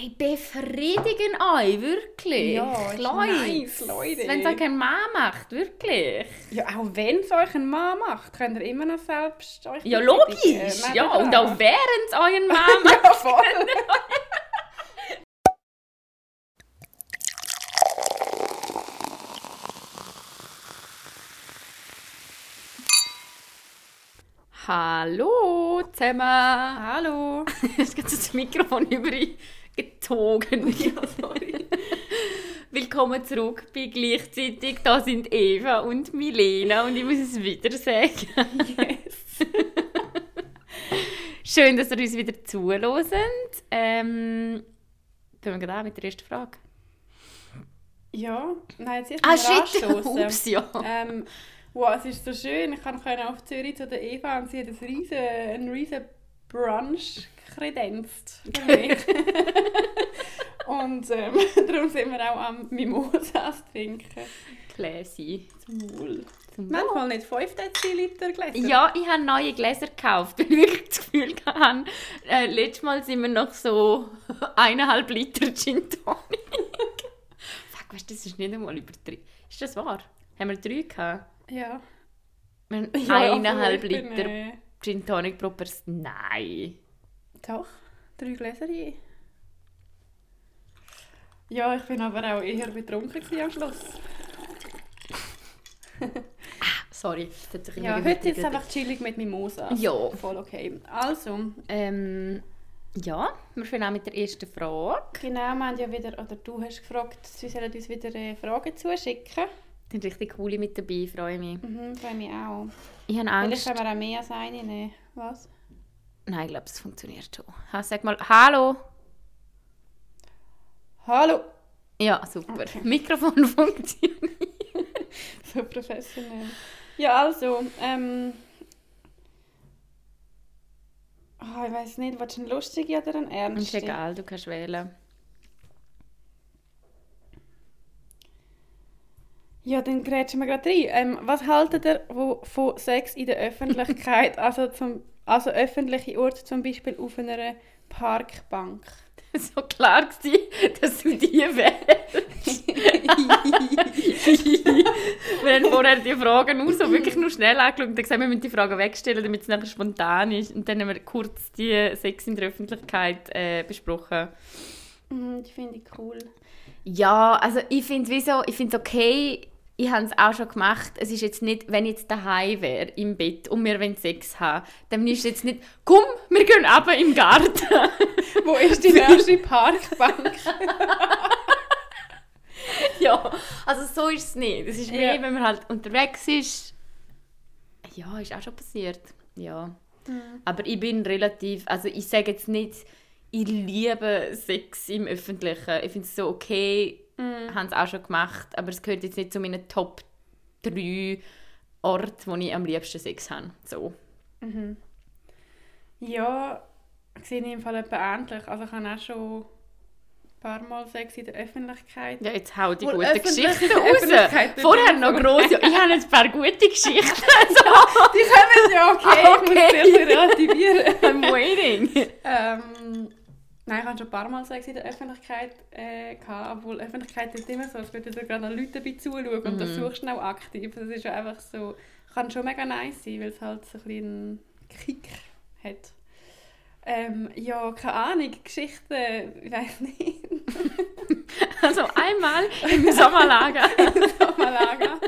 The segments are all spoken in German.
Hey, befriedigen euch, wirklich. Ja, Leute. nice, Leute. Wenn es euch ein Mann macht, wirklich. Ja, auch wenn es euch ein Mann macht, könnt ihr immer noch selbst euch Ja, logisch. Neben Ja, und auch während es euren Mann macht. Ja, voll. Hallo zusammen. Hallo. Jetzt geht das Mikrofon übergezogen. Ja, sorry. Willkommen zurück bei gleichzeitig. Da sind Eva und Milena und ich muss es wieder sagen. Yes. Schön, dass ihr uns wieder zuhört. Ähm, fangen wir gerade an mit der ersten Frage. Ja, nein, jetzt Ah, erst mal shit. anstossen. Ups, ja. Ähm, wow, es ist so schön. Ich kann auf Zürich zu der Eva und sie hat ein riesen, einen riesen Brunch kredenzt für mich. und ähm, darum sind wir auch am Mimosas trinken. Classy. Zum Wohl. Zum Manchmal nicht 5 Deziliter Gläser. Ja, ich habe neue Gläser gekauft, weil ich wirklich das Gefühl hatte, äh, letztes Mal sind wir noch so eineinhalb Liter Gin Tonic. Fuck, weißt du, das ist nicht einmal übertrieben. Ist das wahr? Haben wir drei gehabt? Ja. Haben Ja, eineinhalb Liter äh, Gin Tonic pro Person. Nein. Doch, drei Gläser je. Ja, ich bin aber auch eher betrunken am Schluss. Sorry. das hat sich Ja, heute ist es einfach chillig mit Mimosa. Ja. Voll okay. Also, Ähm, ja, wir fangen an mit der ersten Frage. genau, wir haben ja wieder, oder du hast gefragt, sie sollen uns wieder äh, Fragen zuschicken. Das sind richtig coole mit dabei, freue mich. Mhm, freue mich auch. Ich habe Vielleicht Angst. können wir auch mehr als eine nehmen. Was? Nein, ich glaube, es funktioniert schon. Ha, Sag mal Hallo. Hallo! Ja, super. Okay. Mikrofon funktioniert. So professionell. Ja, also, ähm... Oh, ich weiß nicht, du eine lustige oder eine Ist ernste? egal, du kannst wählen. Ja, dann grätschen wir gerade rein. Ähm, was haltet ihr wo, von Sex in der Öffentlichkeit, also, zum, also öffentliche Orte, zum Beispiel auf einer Parkbank? so klar gewesen, dass du die wählst. wir haben vorher die Fragen nur so wirklich nur schnell angeschaut und dann gesagt, wir müssen die Fragen wegstellen, damit es nachher spontan ist. Und dann haben wir kurz die Sex in der Öffentlichkeit äh, besprochen. Mhm, die finde ich cool. Ja, also ich finde wieso, ich finde es okay, ich habe es auch schon gemacht. Es ist jetzt nicht, wenn ich jetzt daheim wäre, im Bett und wir wollen Sex haben, dann ist es jetzt nicht, komm, wir gehen runter im Garten. Wo ist die nächste Parkbank? ja, also so ist es nicht. Es ist mehr, Ja. wenn man halt unterwegs ist. Ja, ist auch schon passiert. Ja. Aber ich bin relativ, also ich sage jetzt nicht, ich liebe Sex im Öffentlichen. Ich finde es so okay, Mhm. haben es auch schon gemacht, aber es gehört jetzt nicht zu meinen Top 3 Orten, wo ich am liebsten Sex habe. So. Ja, sehe ich im Fall etwa ähnlich. Also ich habe auch schon ein paar Mal Sex in der Öffentlichkeit. Ja, jetzt hau die Wohl Geschichten Öffentlichkeit raus. Vorher noch bedingt. gross. Ich habe jetzt ein paar gute Geschichten. so. Die kommen ja okay, Ah, ich muss okay. zuerst relativieren. I'm waiting. Ähm, nein, ich hatte schon ein paar Mal Sex in der Öffentlichkeit, äh, gehabt, obwohl Öffentlichkeit ist immer so, als würden da gerade Leute dabei zuschauen und das Mhm. suchst du auch aktiv. Das ist ja einfach so, kann schon mega nice sein, weil es halt so ein bisschen einen Kick hat. Ähm, ja, keine Ahnung, Geschichten, ich weiß nicht. Also einmal im Sommerlager. Malaga.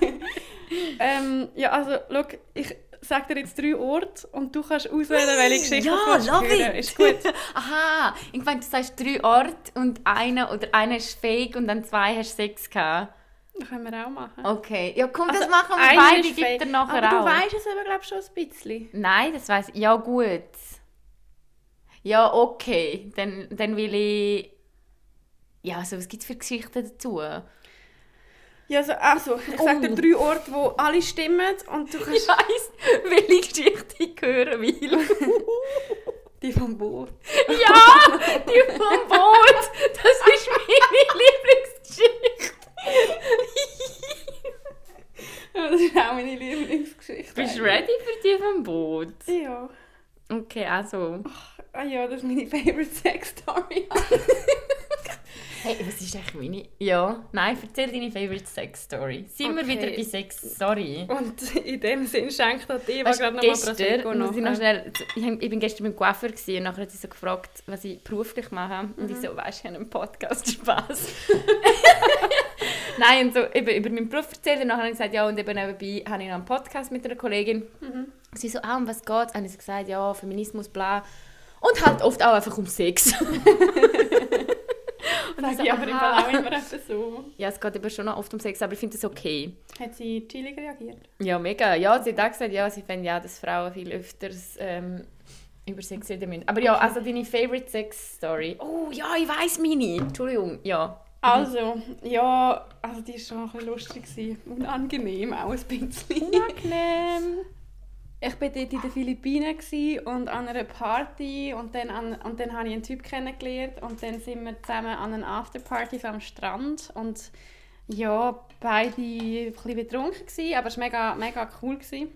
ähm, ja, also, schau, ich sage dir jetzt drei Orte und du kannst auswählen, welche Geschichte ja, du hören. it. Ist gut. Aha, ich meine, du sagst drei Orte und einer oder einer ist fake und dann zwei hast Sex gehabt. Das können wir auch machen. Okay, ja komm, das Also, machen wir beide, gibt er nachher Aber auch. du weißt es aber, glaube schon ein bisschen. Nein, das weiß ich. Ja gut. Ja, okay. Dann, dann will ich... Ja, also was gibt es für Geschichten dazu? Ja, also, also ich sage dir Oh. drei Orte, wo alle stimmen und du Ich kannst weiss, welche Geschichte ich hören will. die vom Boot. ja, die vom Boot. Das ist meine Lieblingsgeschichte. Das ist auch meine Lieblingsgeschichte. Bist du ready für die vom Boot? Ja. Okay, also... Ah ja, das ist meine favorite Sex Story. ist echt meine... Ja, nein, erzähl deine Favorite Sex Story. Sind wir Okay. wieder bei Sex, sorry. Und in dem Sinn schenkt auch die, Weißt, gerade noch mal gestern, ich noch noch. schnell, ich, bin gestern beim Coiffeur gewesen, und nachher hat sie so gefragt, was ich beruflich mache. Und Mhm. ich so, weißt du, ich habe einen Podcast, Spaß. Nein, und so eben über meinen Beruf erzählt und nachher habe ich gesagt, ja, und eben nebenbei habe ich noch einen Podcast mit einer Kollegin. Mhm. Sie so, ah, um was geht's? Und ich so gesagt, ja, Feminismus, bla. Und halt oft auch einfach um Sex. Und ich Sag so, ich aber im. Fall auch immer so. Ja, es geht eben schon noch oft um Sex, aber ich finde das okay. Hat sie chillig reagiert? Ja, mega. Ja, sie hat auch gesagt, ja, sie fände ja, dass Frauen viel öfters ähm, über Sex reden müssen. Aber ja, also deine Favorite Sex Story. Oh, ja, ich weiß meine. Entschuldigung, ja. Also, ja, also die war schon ein bisschen lustig. gewesen. Unangenehm auch ein bisschen. Unangenehm. Ich war dort in den Philippinen und an einer Party und dann, an, und dann habe ich einen Typ kennengelernt und dann sind wir zusammen an einer Afterparty am Strand und ja, beide ein bisschen betrunken gewesen, aber es war mega, mega cool. Gewesen.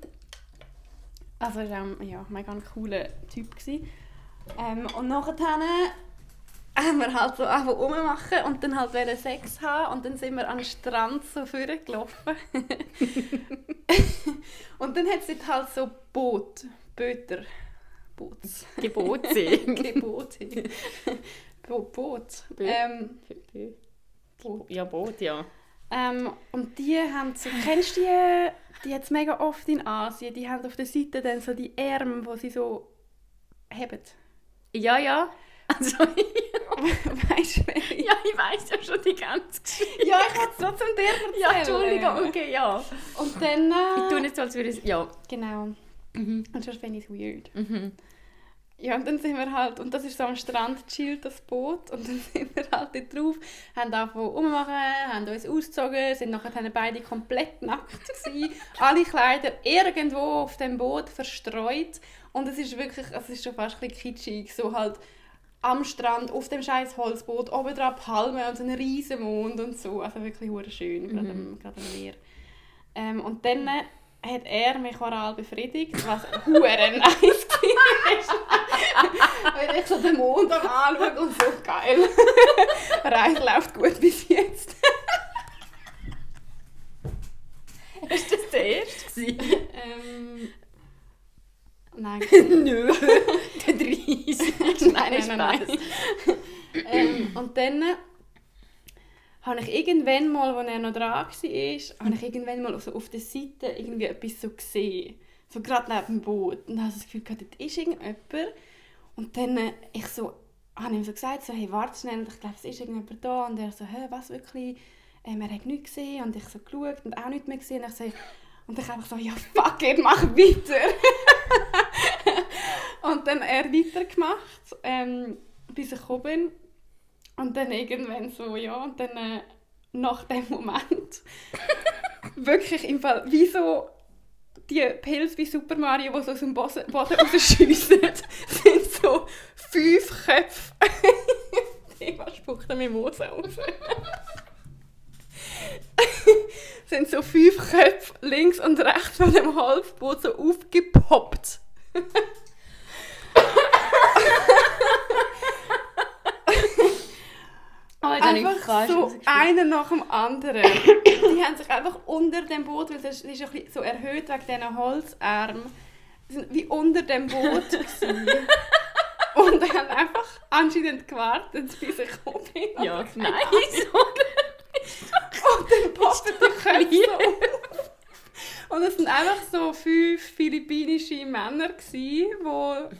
Also es war auch ja, mega cooler Typ. Ähm, und nachher haben wir halt so einfach rummachen und dann halt wollen Sex haben und dann sind wir an den Strand so vorgelaufen. und dann hat es halt so Boot, Böter, Boots, Gebote. Gebote, Bo Boot. Bö- Ähm, Boot. ja, Boot, ja. Ähm, und die haben so, kennst du die, die jetzt mega oft in Asien, die haben auf der Seite dann so die Ärmel, wo sie so heben. Ja, ja. Also, weißt du, welche? ja, ich weiß ja schon die ganze Geschichte. Ja, ich wollte es trotzdem dir erzählen. Ja, Entschuldigung, okay, ja. Und dann... Äh, Ich tue nicht so, als würde ich... Ja. Genau. Mhm. Und sonst finde ich es weird. Mhm. Ja, und dann sind wir halt, und das ist so am Strand chillt das Boot, und dann sind wir halt dort drauf, haben angefangen rummachen, haben uns ausgezogen, sind nachher beide komplett nackt gewesen, alle Kleider irgendwo auf dem Boot verstreut, und es ist wirklich, es ist schon fast ein bisschen kitschig, so halt am Strand, auf dem scheiß Holzboot, oben dran Palmen und so ein riesen Mond und so, also wirklich hure schön, gerade am, gerade am Meer. Ähm, und dann hat er mich oral befriedigt, was hure nice war. Wenn ich so den Mond am anschaue und so geil. Reise läuft gut bis jetzt. Ist das der erste? gewesen? Ähm, nein. Nö. Der 30. nein, nein, nein. ähm, und dann habe ich irgendwann mal, als er noch dran war, habe ich irgendwann mal so auf der Seite irgendwie etwas so gesehen. So gerade neben dem Boot. Und dann habe ich das Gefühl, gehabt, dort ist irgendjemand. Und dann äh, ich so, habe ihm so gesagt, so, hey, warte schnell, ich glaube, es ist irgendjemand da. Und er so, hä, was wirklich? Ähm, er hat nichts gesehen. Und ich so geschaut und auch nichts mehr gesehen. Und ich, so, und ich einfach so, ja, fuck it, mach weiter. und dann er weitergemacht, ähm, bis ich gekommen bin. Und dann irgendwann so, ja, und dann äh, nach dem Moment wirklich im Fall, wie so die Pilze wie Super Mario, die so aus dem Boden rausschiessen, sind so fünf Köpfe. Thema spuckt mir Mose raus. sind so fünf Köpfe links und rechts von dem Halsboot so aufgepoppt. Oh, jetzt habe ich einfach fast so einer nach dem anderen. die haben sich einfach unter dem Boot, weil es ist ein bisschen so erhöht wegen diesen Holzarmen, sind wie unter dem Boot. Und haben einfach anscheinend gewartet, bis ich gekommen bin. Ja, nice. Und dann poppen die Köpfe so auf. Und es waren einfach so fünf philippinische Männer, die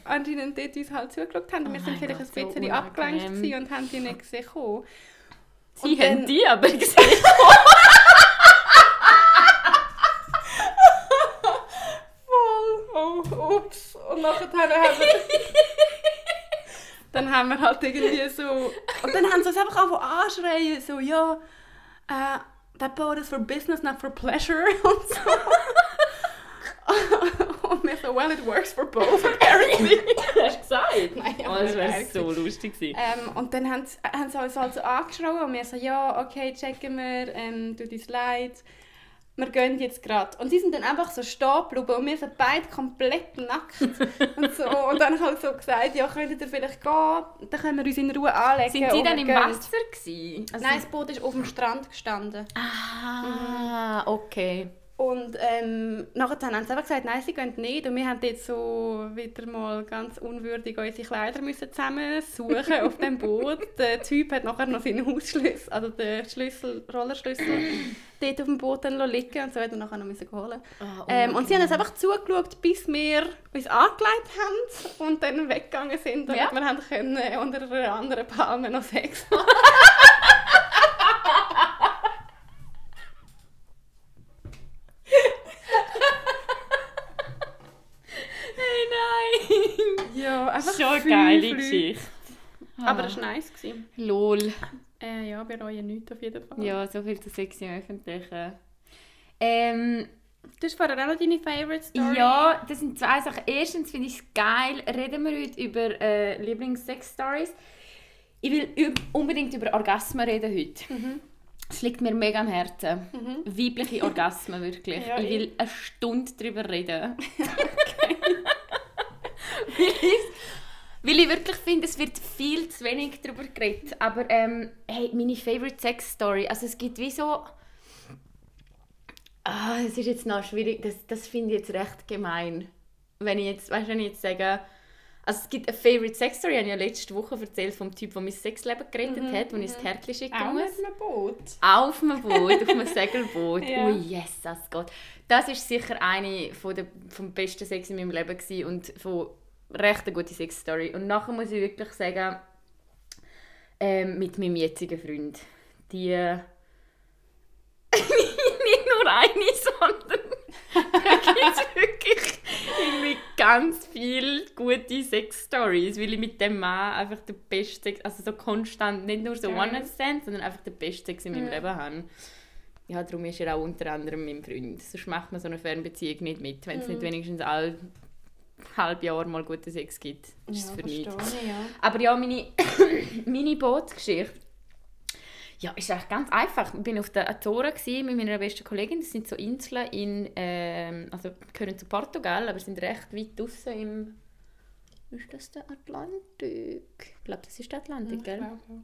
anscheinend dort uns halt zugeschaut haben. Und wir Oh sind vielleicht Gott, ein so bisschen abgelenkt unangenehm. gewesen und haben die nicht gesehen. Sie Und haben dann- die aber gesehen. Voll. Oh, ups. Und nachher haben wir... dann haben wir halt irgendwie so... Und dann haben sie uns einfach angefangen anschreien, so, ja, äh, that boat is for business, not for pleasure und so. und wir so, well, it works for both, apparently. Hast du gesagt? Nein, oh, das wäre so lustig gewesen. Ähm, und dann haben sie, haben sie uns halt so angeschrien und wir so, ja, okay, checken wir, ähm, tut uns leid. Wir gehen jetzt gerade. Und sie sind dann einfach so stehen geblieben und wir sind beide komplett nackt. und, so. und dann habe ich so gesagt, ja, könntet ihr vielleicht gehen, dann können wir uns in Ruhe anlegen. Sind sie dann im gehen. Wasser gewesen? Also- Nein, das Boot ist auf dem Strand gestanden. Ah, okay. Und ähm, nachher haben sie einfach gesagt, nein, sie gehen nicht. Und wir haben jetzt so wieder mal ganz unwürdig unsere Kleider müssen zusammen suchen auf dem Boot. Der Typ hat nachher noch seinen Hausschlüssel, also den Schlüssel, Rollerschlüssel, dort auf dem Boot dann liegen und so hat er nachher noch müssen holen. Ah, Ähm, und sie haben uns einfach zugeschaut, bis wir uns angelegt haben und dann weggegangen sind, damit Ja. wir haben können unter einer anderen Palme noch Sex haben. Hey, nein! Ja, einfach Schon geile Leute. Geschichte. Aber das war nice. Gewesen. Lol. Äh, ja, bereuen nichts auf jeden Fall. Ja, so viel zu Sex im Öffentlichen. Ähm, Du hast vorher auch noch deine Favorite Story. ja, das sind zwei Sachen. Erstens finde ich es geil, reden wir heute über äh, Lieblings-Sex-Stories. Ich will unbedingt über Orgasmen reden heute. Mhm. Es liegt mir mega am Herzen. Weibliche Orgasmen, wirklich. Ja, ich will ich- eine Stunde darüber reden. weil, ich, weil ich wirklich finde, es wird viel zu wenig darüber geredet. Aber ähm, hey, meine Favorite Sex Story. Also es gibt wie so... Ah, es ist jetzt noch schwierig. Das, das finde ich jetzt recht gemein. Wenn ich jetzt, weißt, wenn ich jetzt sage... Also es gibt eine Favorite Sex Story, ich habe ja letzte Woche erzählt vom Typ, der mein Sexleben gerettet hat, wo ich ins Kärtchen schicken Auch muss. mit einem Boot. Auf einem Boot, auf einem Segelboot. Ja. Ui, yes, das geht. Das ist sicher eine von der vom besten Sex in meinem Leben gewesen und von recht eine gute Sex-Story. Und nachher muss ich wirklich sagen, ähm, mit meinem jetzigen Freund, die nicht nur eine, sondern da gibt es wirklich irgendwie ganz viele gute Sex-Stories, weil ich mit dem Mann einfach den besten Sex, also so konstant, nicht nur so. One-Night-Stand, sondern einfach den besten Sex in meinem Ja. Leben habe. Ja, darum ist er auch unter anderem mein Freund. Sonst macht man so eine Fernbeziehung nicht mit, wenn es nicht wenigstens alle halb Jahr mal guten Sex gibt. Ist es für nichts. verstehe ich, ja. Aber ja, meine, meine Bootsgeschichte. Ja, ist eigentlich ganz einfach. Ich bin auf der Azoren mit meiner besten Kollegin. Das sind so Inseln in, ähm, also gehören zu Portugal, aber sind recht weit draußen im, ist das der Atlantik? Ich glaube, das ist der Atlantik, gell? Ja, ja.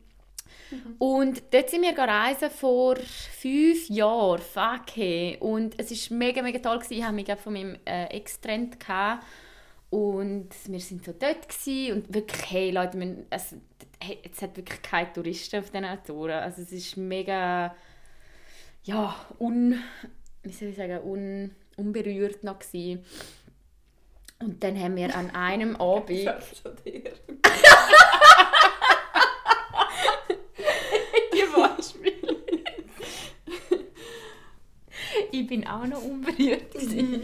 Und dort sind wir reisen vor fünf Jahren. Fuck hey. Und es war mega, mega toll. Gewesen. Ich habe mich von meinem äh, Ex getrennt. gehabt. Und wir sind so dort gewesen. und wirklich, hey Leute, wir, also, hey, es hat wirklich keine Touristen auf diesen Azoren. Also es ist mega, ja, un, wie soll ich sagen, un, unberührt noch gewesen. Und dann haben wir an einem Abend... Ich bin auch noch unberührt. gewesen.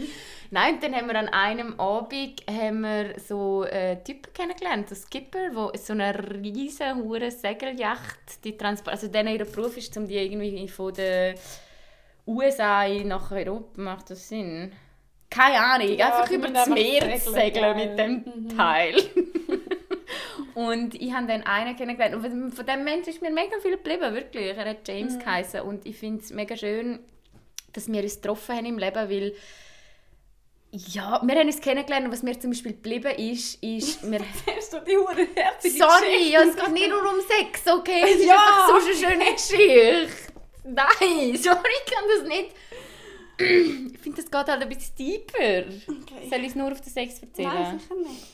Nein, und dann haben wir an einem Abend haben wir so einen Typen kennengelernt, so Skipper, wo so eine riesen hure Segelyacht, die Transport, also denen ihr Beruf ist, um die irgendwie von den USA nach Europa, macht das Sinn? Keine Ahnung, Ja, einfach über das Meer segeln, segeln mit dem Mhm. Teil. Und ich habe dann einen kennengelernt. Und von- dem Mensch ist mir mega viel geblieben, wirklich. Er hat James Mhm. geheißen. Und ich finde es mega schön, dass wir uns getroffen haben im Leben, weil ja, wir haben uns kennengelernt und was mir zum Beispiel geblieben ist, ist, wir Hast du die hure herzige Sorry, ja, es geht nicht nur um Sex, okay? Es ist Ja. einfach so eine schöne Geschichte. Nein, sorry, ich kann das nicht. Ich finde, das geht halt ein bisschen tiefer. Okay. Soll ich es nur auf den Sex erzählen? Nein, sicher nicht.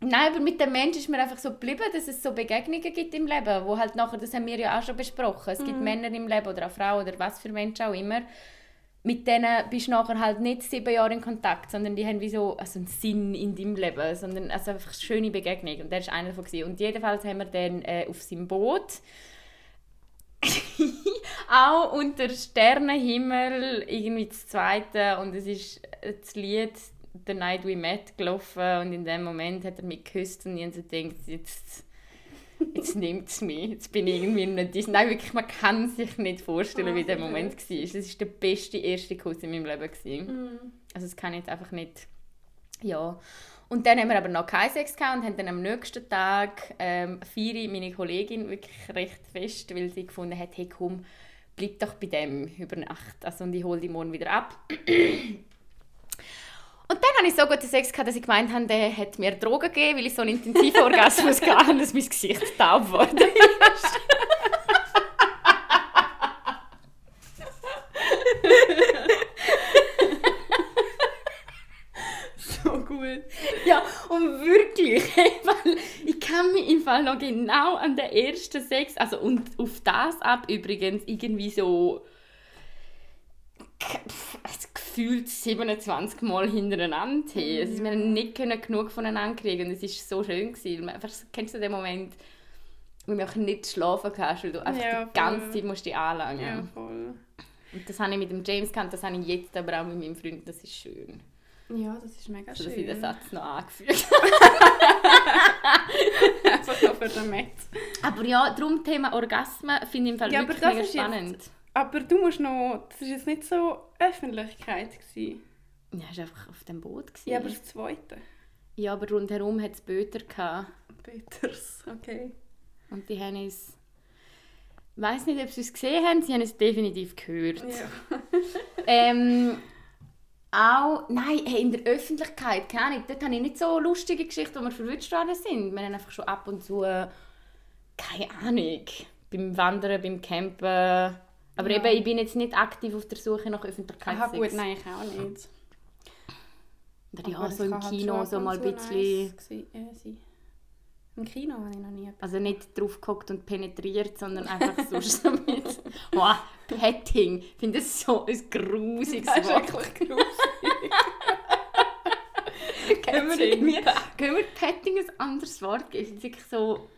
Nein, aber mit dem Menschen ist mir einfach so geblieben, dass es so Begegnungen gibt im Leben, wo halt nachher, das haben wir ja auch schon besprochen, es gibt Männer im Leben oder auch Frauen oder was für Menschen auch immer, mit denen bist du nachher halt nicht sieben Jahre in Kontakt, sondern die haben wie so also einen Sinn in deinem Leben, sondern also einfach eine schöne Begegnung und der ist einer davon gewesen. Und jedenfalls haben wir dann äh, auf seinem Boot auch unter Sternenhimmel irgendwie das zweite und es ist das Lied The Night We Met gelaufen und in dem Moment hat er mich geküsst und ich habe so gedacht, jetzt, jetzt nimmt es mich, jetzt bin ich irgendwie nicht dies. Nein, wirklich, man kann sich nicht vorstellen, Ah, wie der Moment war. Das war der beste erste Kuss in meinem Leben. Gewesen. Mhm. Also das kann ich jetzt einfach nicht, ja. Und dann haben wir aber noch keinen Sex gehabt und haben dann am nächsten Tag ähm, Firi, meine Kollegin, wirklich recht fest, weil sie gefunden hat, hey komm, bleib doch bei dem über Nacht. Also, und ich hole dich morgen wieder ab. Und dann hatte ich so guten Sex, gehabt, dass ich gemeint habe, der hat mir Drogen gegeben, weil ich so einen intensiven Orgasmus hatte, dass mein Gesicht taub wurde. So gut. Ja, und wirklich, weil ich kann mich im Fall noch genau an den ersten Sex, also und auf das ab übrigens irgendwie so gefühlt 27 Mal hintereinander hin. Also, wir haben nicht können genug voneinander kriegen und es war so schön. Gewesen. Einfach, kennst du den Moment, wo du nicht schlafen kannst, weil du einfach Ja, die ganze. Zeit musst dich anlangen Ja, voll. Und das habe ich mit dem James gehabt, das habe ich jetzt aber auch mit meinem Freund, das ist schön. Ja, das ist mega So, schön. dass ich den Satz noch angefügt Einfach noch für den Metz. Aber ja, darum Thema Orgasmen finde ich im Fall Ja, wirklich mega ist jetzt- spannend. Aber du musst noch... Das war jetzt nicht so Öffentlichkeit. Gewesen. Ja, es war einfach auf dem Boot. Gewesen. Ja, aber das zweite. ja, aber rundherum hat es Böter gehabt. Peters, okay. Und die haben es... Ich weiss nicht, ob sie es gesehen haben, sie haben es definitiv gehört. Ja. Ähm, auch, nein, hey, in der Öffentlichkeit, keine Ahnung, dort habe ich nicht so lustige Geschichten, wo wir verwünscht worden sind. Wir haben einfach schon ab und zu, äh, keine Ahnung, beim Wandern, beim Campen. Aber Ja. eben, ich bin jetzt nicht aktiv auf der Suche nach Aha, Öffentlichkeitssex. gut, nein, ich auch nicht. Oder Aber ja, es so im halt Kino so mal ein bisschen... nice. Im Kino habe ich noch nie etwas. Also nicht drauf geguckt und penetriert, sondern einfach sonst so mit... Wow, Petting. Ich finde das so ein grusiges Das ist Wort. wirklich gruselig. Können wir, können wir Petting ein anderes Wort geben? Es ist wirklich so...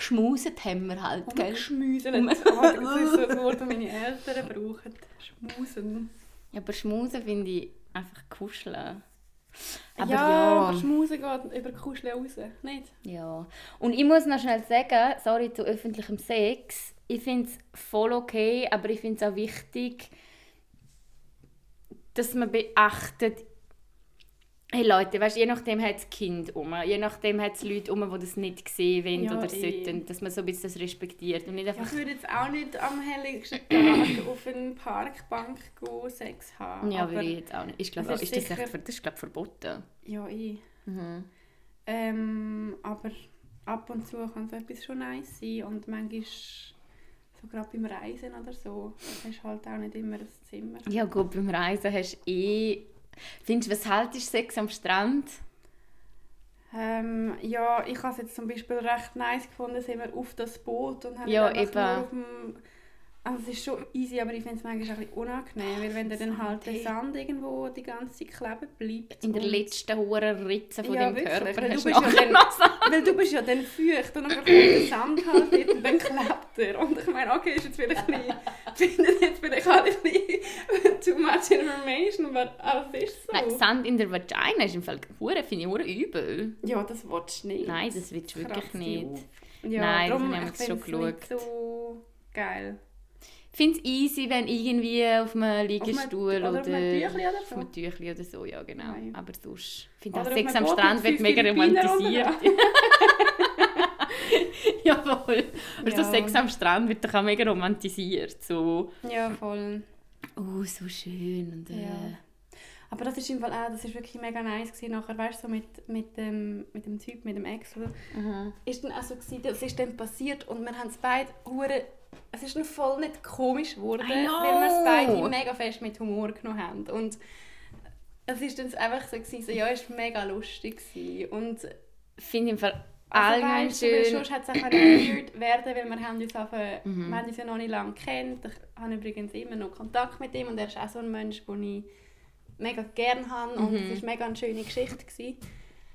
Geschmuset haben wir halt, gell? Schmusen. Um- Das ist so ein Wort, das meine Eltern brauchen. Schmusen. Ja, aber Schmusen finde ich einfach kuscheln. Aber ja, ja, aber Schmusen geht über Kuscheln raus, nicht? ja. Und ich muss noch schnell sagen, sorry zu öffentlichem Sex, ich finde es voll okay, aber ich finde es auch wichtig, dass man beachtet, hey Leute, weißt, je nachdem hat es Kind um, je nachdem hat es Leute um, die das nicht sehen wollen Ja, oder sollten, dass man so ein bisschen das respektiert und nicht einfach... ich würde jetzt auch nicht am helllichsten Tag auf eine Parkbank gehen, Sex haben. Ja, aber, würde ich jetzt auch nicht. Ich glaube, das ist, ist ist das, sicher- echt, das ist glaub, verboten. Ja, ich. Mhm. Ähm, aber ab und zu kann so etwas schon nice sein und manchmal, so gerade beim Reisen oder so, hast du halt auch nicht immer ein Zimmer. Ja gut, beim Reisen hast du eh... Findest du, was haltest Sex am Strand? Ähm, ja, ich habe es jetzt zum Beispiel recht nice gefunden, sind wir auf das Boot und haben Ja, nur auf dem... Also es ist schon easy, aber ich finde es manchmal ein bisschen unangenehm, weil wenn dann halt der Sand, irgendwo die ganze Zeit kleben bleibt. In der letzten hohen Ritze von Ja, wirklich, Körper weil du bist ja dann-. Weil du bist ja dann feucht und dann kommt der Sand halt dort und dann klebt er. Und ich meine, okay, ist jetzt vielleicht ein bisschen, finde ich jetzt vielleicht auch ein bisschen too much information, aber es ist so. Nein, Sand in der Vagina ist im Fall hure, finde ich hure übel. Ja, das willst du nicht. Nein, das willst du wirklich nicht. Ja, Nein, das darum, ich jetzt schon finde es nicht so geil. Ich finde es easy, wenn irgendwie auf einem Liegestuhl oder oder, auf einem Tüchli oder so. auf einem Tüchli oder so, ja genau. Nein. Aber sonst finde ich Oder Sex am Strand wird mega romantisiert. Jawohl. Aber so Ja. Sex am Strand wird doch auch mega romantisiert. So, Ja, voll. oh, so schön. Und, äh, Ja. Aber das ist im Fall auch, das ist wirklich mega nice gewesen. Nachher, weißt du, so mit, mit, dem, mit dem Typ, mit dem Ex, oder? mhm. ist dann auch so gewesen, das ist dann passiert und wir haben es beide hure es ist dann voll nicht komisch geworden, weil wir es beide mega fest mit Humor genommen haben und es ist dann einfach so gewesen, so, ja, es war mega lustig gewesen. und finde ich im Fall also, allgemein weißt du, weil schön. sonst hat es auch weird werden, weil wir haben uns, einfach, Mhm. wir haben uns ja noch nicht lange kennt. Ich habe übrigens immer noch Kontakt mit ihm und er ist auch so ein Mensch, den ich mega gerne habe und Mhm. es war mega eine schöne Geschichte. Gewesen.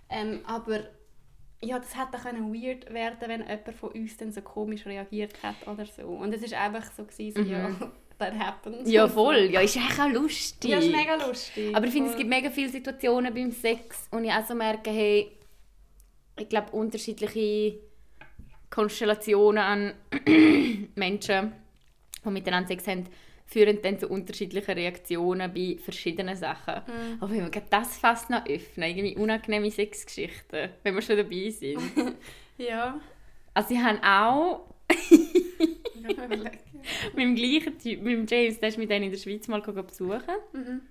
Ähm, aber ja, das hätte können weird werden wenn jemand von uns dann so komisch reagiert hat oder so. Und es war einfach so, gewesen, so ja, that happens. Mhm. Ja, voll. Ja, ist eigentlich auch lustig. Ja, ist mega lustig. Aber ich finde, es gibt mega viele Situationen beim Sex, und ich auch so merke, hey, ich glaube, unterschiedliche Konstellationen an Menschen, die miteinander Sex haben, führen dann zu unterschiedlichen Reaktionen bei verschiedenen Sachen. Mhm. Aber wenn wir das fast noch öffnen, irgendwie unangenehme Sexgeschichten, wenn wir schon dabei sind. Ja. Also ich habe auch, Ich mit dem gleichen Typ, mit dem James, der ist mit denen in der Schweiz mal besuchen. Mhm.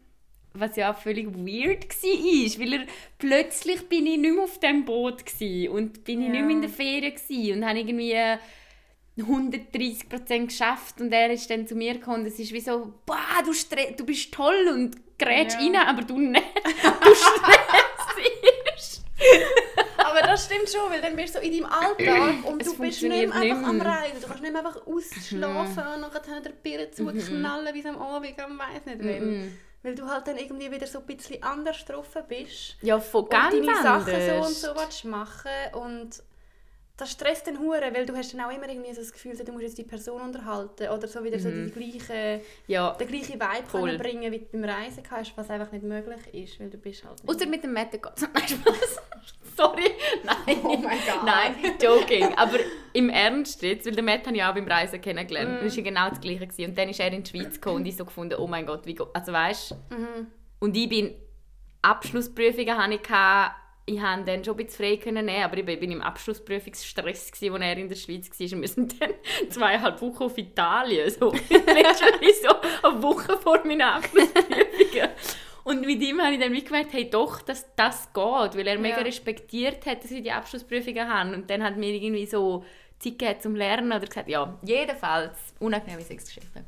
Was ja auch völlig weird war, weil er plötzlich bin ich nicht mehr auf dem Boot gsi und bin ich Ja. nicht mehr in der Ferien gsi und habe irgendwie 130% geschafft und er ist dann zu mir gekommen und es ist wie so, boah, du, du bist toll und grätsch Ja. rein, aber du nicht. Du stressst. Aber das stimmt schon, weil dann bist du so in deinem Alltag und Es du bist nicht mehr einfach nicht am mehr. Reisen. Du kannst nicht mehr einfach ausschlafen und nachher den Birnen zuknallen, wie es am Abend am weiss nicht will. Mhm. Weil du halt dann irgendwie wieder so ein bisschen anders drauf bist. Ja, von und ganz deine Sachen so und anders. so willst machen und das stresst dann hure, weil du hast dann auch immer irgendwie so das Gefühl, du musst jetzt die Person unterhalten oder so wieder so die gleiche, Ja, den gleichen Vibe können bringen, wie du beim Reisen hast, was einfach nicht möglich ist, weil du bist halt... Außer mit dem Mette geht Spaß. Sorry. Nein. Oh mein Gott. Nein, joking. Aber im Ernst jetzt, weil den Matt habe ich auch beim Reisen kennengelernt. Mm. Das war genau das Gleiche. Gewesen. Und dann ist er in die Schweiz gekommen und ich so gefunden, oh mein Gott, wie Also weißt du, Mhm. und ich bin... Abschlussprüfungen hatte ich. Ich konnte dann schon ein bisschen frei können nehmen, aber ich bin im Abschlussprüfungsstress, gewesen, als er in der Schweiz war. Und wir sind dann zweieinhalb Wochen auf Italien. So, literally so eine Woche vor meinen Abschlussprüfungen. Und mit ihm habe ich dann wie gemerkt, hey, doch, dass das geht, weil er mega Ja. respektiert hat, dass ich die Abschlussprüfungen habe. Und dann hat mir irgendwie so Zeit gegeben zum Lernen oder gesagt, ja, jedenfalls, unangenehme Sexgeschichte.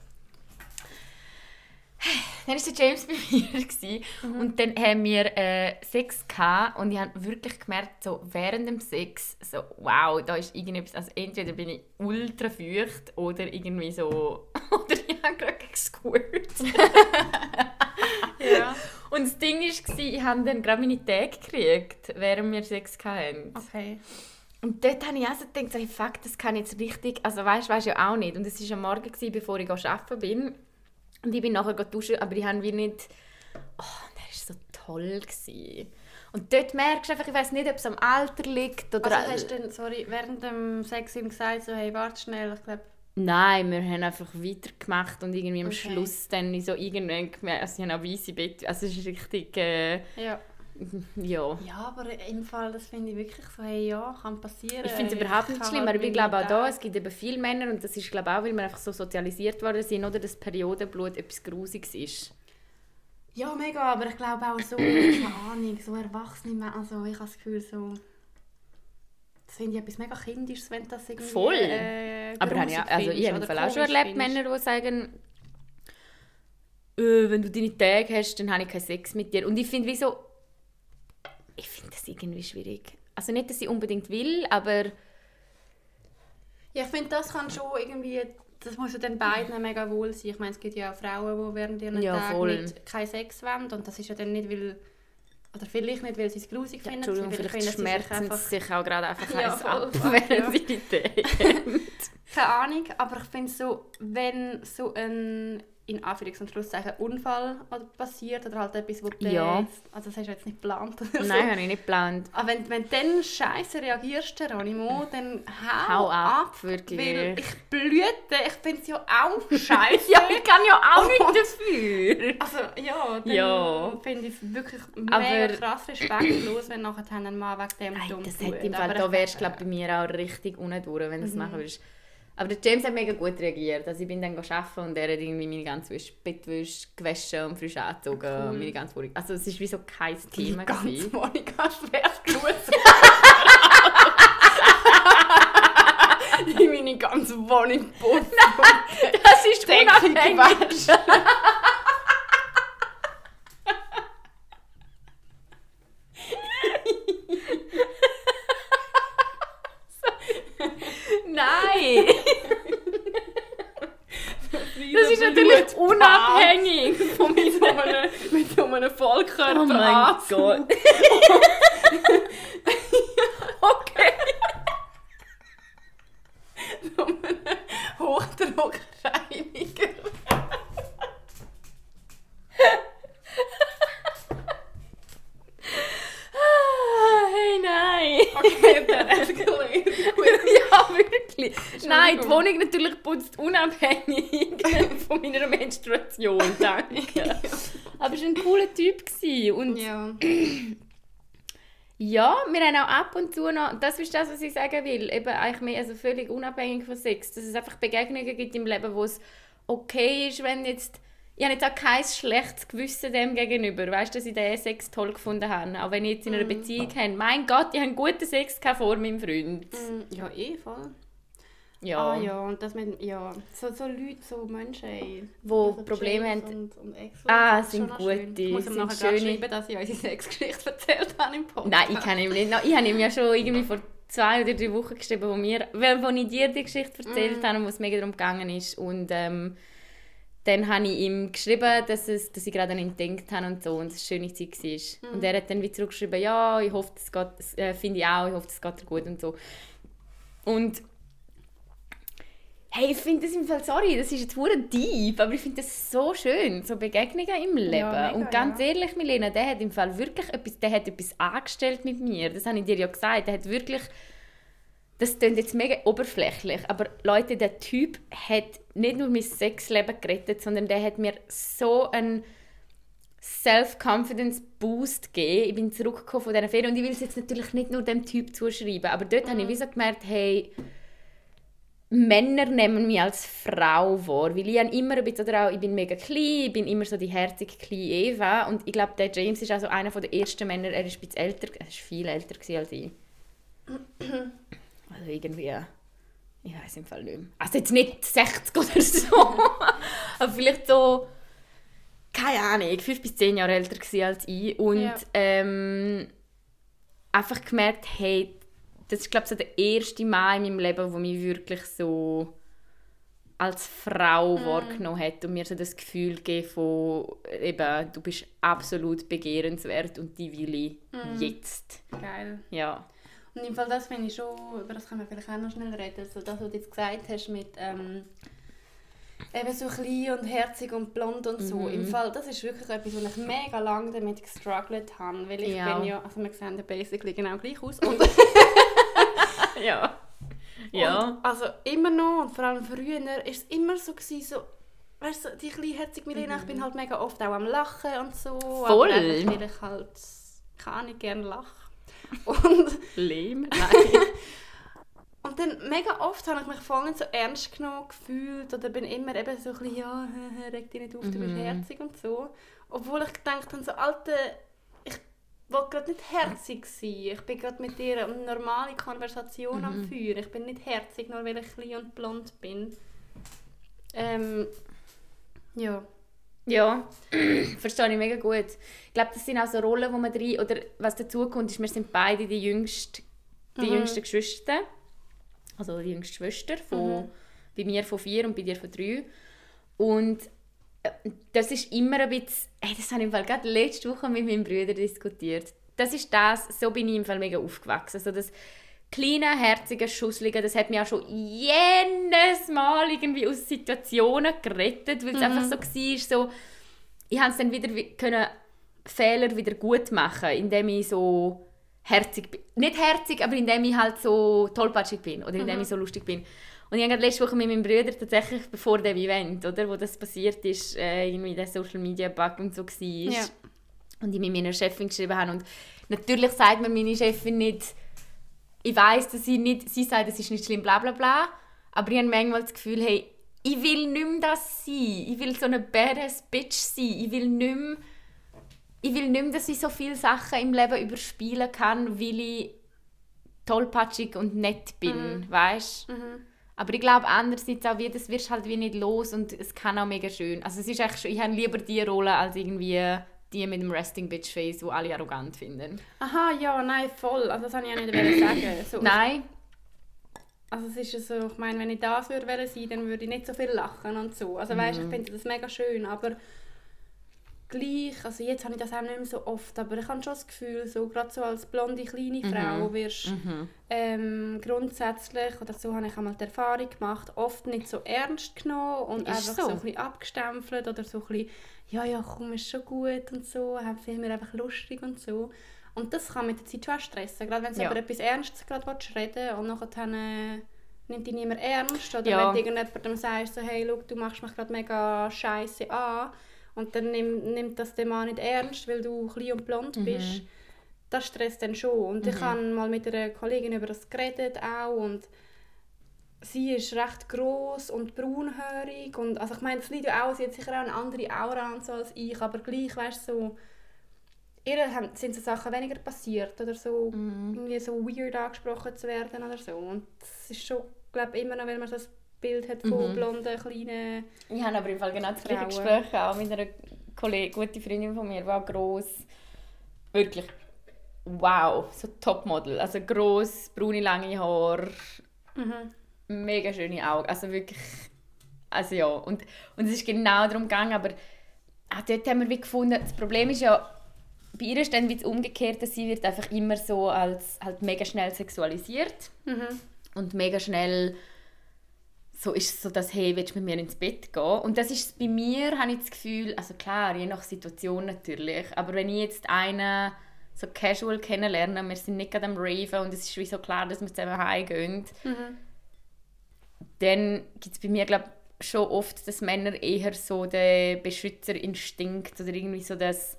Dann war der James bei mir gewesen. und dann haben wir äh, Sex gehabt und ich habe wirklich gemerkt, so während dem Sex, so wow, da ist irgendetwas, also entweder bin ich ultra feucht oder irgendwie so, oder ich habe gerade gesquirt. Ja. Und das Ding war, ich habe dann gerade meine Tage gekriegt, während wir Sex hatten. Okay. Und dort habe ich auch so gedacht, hey, fuck, das kann ich jetzt richtig, also weißt du ja auch nicht. Und es war am Morgen, gewesen, bevor ich arbeiten bin. Und ich bin nachher duschen, aber ich habe wie nicht, oh, der war so toll. Gewesen. Und dort merkst du einfach, ich weiß nicht, ob es am Alter liegt oder... Also hast du dann, sorry, während dem Sex ihm gesagt, so, hey, warte schnell, ich glaube... Nein, wir haben einfach weitergemacht und irgendwie am Okay. Schluss dann so irgendwann gemerkt, also ich habe auch weisse Bett, also es ist richtig, äh, Ja. ja. Ja, aber im Fall, das finde ich wirklich so, hey, ja, kann passieren. Ich finde es überhaupt nicht schlimm, halt aber ich meine glaube auch da, es gibt eben viele Männer und das ist glaube auch, weil wir einfach so sozialisiert worden sind oder das Periodenblut etwas Grusiges ist. Ja, mega, aber ich glaube auch so, keine Ahnung, so erwachsene Männer, also ich habe das Gefühl so... Das finde ich etwas mega Kindisches, wenn das irgendwie... Voll. Äh, Aber habe ich, also ich habe auch schon erlebt, Männer, die sagen, äh, wenn du deine Tage hast, dann habe ich keinen Sex mit dir. Und ich finde wie so, ich finde das irgendwie schwierig. Also nicht, dass ich unbedingt will, aber Ja, ich finde, das kann schon irgendwie... Das muss ja dann beiden mega wohl sein. Ich meine, es gibt ja auch Frauen, die während ihren Ja, Tagen voll. nicht keinen Sex wollen. Und das ist ja dann nicht, weil... Oder vielleicht nicht, weil sie es grusig ja, finden. Entschuldigung, vielleicht vielleicht sie schmerzen einfach- sie sich auch gerade einfach Ja, voll, ab, während ja. sie die Keine Ahnung, aber ich finde so, wenn so ein in Anführungs- und Schlusszeichen Unfall passiert oder halt etwas, wo du Ja. jetzt, also das hast du jetzt nicht geplant oder so. Nein, habe ich nicht geplant. Aber wenn, wenn du dann scheiße reagierst, Geronimo, dann hau, Hau ab, ab, wirklich. weil ich blüte, ich finde es ja auch scheiße. Ja, ich kann ja auch nicht dafür. Also ja, dann Ja. finde ich es wirklich Aber- mega krass respektlos, wenn nachher ein Mann wegen dem Nein, dumm das hat im Fall, da wärst du glaube, glaub, bei mir auch richtig unten durch, wenn du das Mhm. machen würdest. Aber der James hat mega gut reagiert. Also ich bin dann arbeiten und er hat irgendwie meine ganze Wäsche- Bettwäsche gewaschen und frisch angezogen. Cool. Und meine ganze Wohnung. Also es war wie so kein die Thema. ganze gewesen. Wohnung hast schwer genug. In meine ganze Wohnung putzt. Das ist unabhängig. Nein! Das ist natürlich unabhängig von mit so einem, mit so einem Vollkörper Oh mein Gott. okay. So einem Hochdruckreiniger. Hey, nein. Okay, der eskaliert. ja, wirklich. Nein, die. Wohnung natürlich putzt unabhängig von meiner Menstruation, danke. Aber es war ein cooler Typ. gewesen. Und Ja. Ja, wir haben auch ab und zu noch, das ist das, was ich sagen will, eben eigentlich mehr, also völlig unabhängig von Sex, dass es einfach Begegnungen gibt im Leben, wo es okay ist, wenn jetzt, ich habe jetzt auch kein schlechtes Gewissen dem gegenüber, weißt du, dass ich den Sex toll gefunden habe, auch wenn ich jetzt in einer Mm. Beziehung habe, mein Gott, ich habe guten Sex vor meinem Freund. Mm, Ja, eh, voll. Ja. Ah ja, und das mit, ja, so, so Leute, so Menschen, ey. Wo Also Probleme haben. Und, und Ah, das sind gute, schön. Ich muss ihm nachher schöne. schreiben, dass ich unsere Sexgeschichte erzählt habe im Podcast. Nein, ich kenne ihn nicht. Ich habe ihm ja schon irgendwie vor zwei oder drei Wochen geschrieben, wo, wir, wo ich dir die Geschichte erzählt Mm. habe, wo es mega darum gegangen ist. Und ähm, dann habe ich ihm geschrieben, dass, es, dass ich gerade an ihn gedacht habe und so und es eine schöne Zeit war. Mm. Und er hat dann wieder zurückgeschrieben, ja, ich hoffe, es geht, äh, finde ich auch, ich hoffe, es geht dir gut und so. Und hey, ich finde das im Fall, sorry, das ist jetzt hure deep, aber ich finde das so schön, so Begegnungen im Leben. mega, und ganz ja. ehrlich, Milena, der hat im Fall wirklich etwas, der hat etwas angestellt mit mir. Das habe ich dir ja gesagt. Der hat wirklich, das klingt jetzt mega oberflächlich, aber Leute, der Typ hat nicht nur mein Sexleben gerettet, sondern der hat mir so einen Self-Confidence-Boost gegeben. Ich bin zurückgekommen von dieser Ferien und ich will es jetzt natürlich nicht nur dem Typ zuschreiben, aber dort habe ich wie so gemerkt, hey, Männer nehmen mich als Frau wahr, weil ich immer ein bisschen, auch, ich bin mega klein, ich bin immer so die herzige kleine Eva und ich glaube, der James ist also einer der ersten Männer, er ist ein bisschen älter, er ist viel älter als ich. Also irgendwie, ich weiß im Fall nicht mehr. Also jetzt nicht 60 oder so, aber vielleicht so, keine Ahnung, 5 bis 10 Jahre älter als ich und Ja. ähm, einfach gemerkt, hey, das ist glaube ich so der erste Mal in meinem Leben, wo mich wirklich so als Frau wahrgenommen hat und mir so das Gefühl gegeben von eben, du bist absolut begehrenswert und die will ich jetzt. Geil. Ja. Und im Fall das finde ich schon, über das können wir vielleicht auch noch schnell reden, so das, was du jetzt gesagt hast mit ähm, eben so klein und herzig und blond und so. Mhm. Im Fall, das ist wirklich etwas, wo ich mega lange damit gestruggelt habe, weil ich Ja. bin ja, also wir sehen ja basically genau gleich aus Ja. Ja. Und, also immer noch und vor allem früher ist es immer so gewesen, so weißt du, die kleinherzige Milena, ich bin halt mega oft auch am Lachen und so. Voll. Aber weil ich halt kann nicht gerne lachen. Und, Lehm? und dann mega oft habe ich mich voll nicht so ernst genommen gefühlt oder bin immer eben so ein bisschen, ja, reg dich nicht auf, du bist Mhm. herzig und so. Obwohl ich gedacht habe, so, Alte, ich wollte gerade nicht herzig sein. Ich bin gerade mit dir eine normale Konversation am Mhm. Führen. Ich bin nicht herzig, nur weil ich klein und blond bin. Ähm, ja. Ja, verstehe ich mega gut. Ich glaube, das sind auch so Rollen, wo man drin, oder was dazu kommt, ist, wir sind beide die jüngsten, die Mhm. jüngsten Geschwister. Also die jüngste Schwester, von, Mhm. bei mir von vier und bei dir von drei. Und das ist immer ein bisschen, hey, das habe ich im Fall gerade letzte Woche mit meinem Bruder diskutiert. Das ist das, so bin ich im Fall mega aufgewachsen. Also das kleine, herzige, schusselige, das hat mich auch schon jedes Mal irgendwie aus Situationen gerettet, weil es einfach so war, so, ich es dann wieder wi- können Fehler wieder gut machen, indem ich so herzig bin. Nicht herzig, aber indem ich halt so tollpatschig bin oder indem ich so lustig bin. Und ich habe letzte Woche mit meinem Bruder tatsächlich, bevor dem Event, oder, wo das passiert ist, äh, irgendwie der Social Media Bug und so war, Ja. und ich mit meiner Chefin geschrieben habe. Und natürlich sagt mir meine Chefin nicht, ich weiß, dass sie nicht, sie sagt, es ist nicht schlimm, bla bla bla, aber ich habe manchmal das Gefühl, hey, ich will nicht mehr das sein. Ich will so eine badass Bitch sein. Ich will nicht mehr, ich will nicht mehr, dass ich so viele Sachen im Leben überspielen kann, weil ich tollpatschig und nett bin, Mhm. weißt? Aber ich glaube andererseits auch, wie, das wirst halt wie nicht los und es kann auch mega schön. Also es ist echt schon, ich habe lieber die Rolle als irgendwie die mit dem Resting Bitch Face, wo alle arrogant finden. Aha, ja, nein, voll. Also das wollte ich auch nicht sagen. So, Nein, Also es ist ja so, ich meine, wenn ich das würde sein, dann würde ich nicht so viel lachen und so. Also weißt, Mhm. ich finde das mega schön, aber gleich, also jetzt habe ich das auch nicht mehr so oft, aber ich habe schon das Gefühl, so gerade so als blonde kleine Mhm. Frau wirst ähm, grundsätzlich, oder so habe ich einmal die Erfahrung gemacht, oft nicht so ernst genommen und Ist einfach so. so, ein bisschen abgestempelt oder so ein bisschen, ja, ja, komm, ist schon gut und so, haben finden wir einfach lustig und so. Und das kann mit der Zeit schon stressen, gerade wenn du Ja. über etwas Ernstes gerade reden und nachher dann, äh, nimmt dich niemand ernst oder Ja. wenn du irgendjemandem sagst, so, hey, schau, du machst mich gerade mega scheiße an und dann nimm, nimmt das der Mann nicht ernst, weil du klein und blond Mhm. bist, das stresst dann schon. Und ich habe mal mit einer Kollegin über das geredet auch und sie ist recht groß und braunhaarig und also ich meine, das liegt ja auch, sie hat sicher auch eine andere Aura und so als ich, aber gleich, weißt du, so, ihr sind so Sachen weniger passiert oder so, irgendwie so weird angesprochen zu werden oder so und das ist schon, glaube immer noch, weil man das Bild hat von blonden, kleinen, Ich habe aber im Fall genau das gleiche. Gespräch auch mit einer Kollegin, gute Freundin von mir, die auch gross, wirklich, wow, so Topmodel. Also gross, braune, lange Haare, mega schöne Augen. Also wirklich, also ja. Und, und es ist genau darum gegangen, aber auch dort haben wir wie gefunden, das Problem ist ja, bei ihr ist dann wie das Umgekehrte, sie wird einfach immer so als halt mega schnell sexualisiert und mega schnell so ist es so, dass hey, willst du mit mir ins Bett gehen? Und das ist bei mir, habe ich das Gefühl, also klar, je nach Situation natürlich, aber wenn ich jetzt einen so casual kennenlerne, wir sind nicht gerade am Raven und es ist wie so klar, dass wir zusammen heimgehen, dann gibt es bei mir, glaube schon oft, dass Männer eher so den Beschützerinstinkt oder irgendwie so das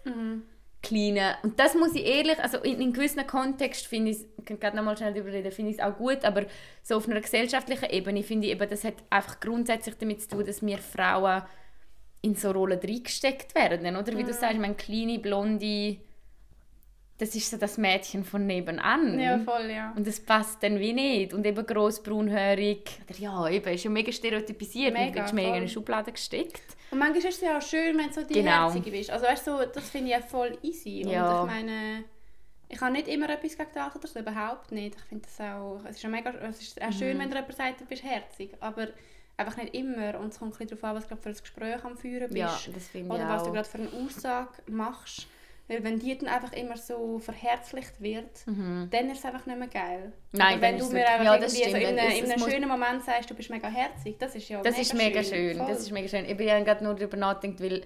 kleine und das muss ich ehrlich, also in, in gewissen Kontext finde ich, ich kann gerade noch mal schnell darüber reden, finde ich es auch gut, aber so auf einer gesellschaftlichen Ebene finde ich eben, das hat einfach grundsätzlich damit zu tun, dass wir Frauen in so Rollen reingesteckt werden, oder? Wie du sagst, ich meine, kleine, blonde, das ist so das Mädchen von nebenan. ja voll, ja. Und das passt dann wie nicht. Und eben gross, braunhaarig. Oder ja, eben, ist ja mega stereotypisiert. Mega, und wird mega in eine Schublade gesteckt. Und manchmal ist es ja auch schön, wenn du so die Genau. Herzige bist. Also weißt du, so, das finde ich ja voll easy. Ja. Und ich meine, ich habe nicht immer etwas gegen das oder so, überhaupt nicht. Ich finde das auch, es ist, auch mega, es ist auch Mhm. schön, wenn dir jemand sagt, du bist herzig, aber einfach nicht immer. Und es kommt ein bisschen darauf an, was du für ein Gespräch am Führen bist. Ja, das finde ich Oder was du auch. gerade für eine Aussage machst. Weil wenn die dann einfach immer so verherzlicht wird, dann ist es einfach nicht mehr geil. Mhm. Nein, Aber wenn du mir einfach ja, irgendwie so in, einem- in einem schönen Moment sagst, du bist mega herzig, das ist ja Das mega ist mega schön. Voll. Das ist mega schön. Ich bin gerade nur darüber nachgedacht, weil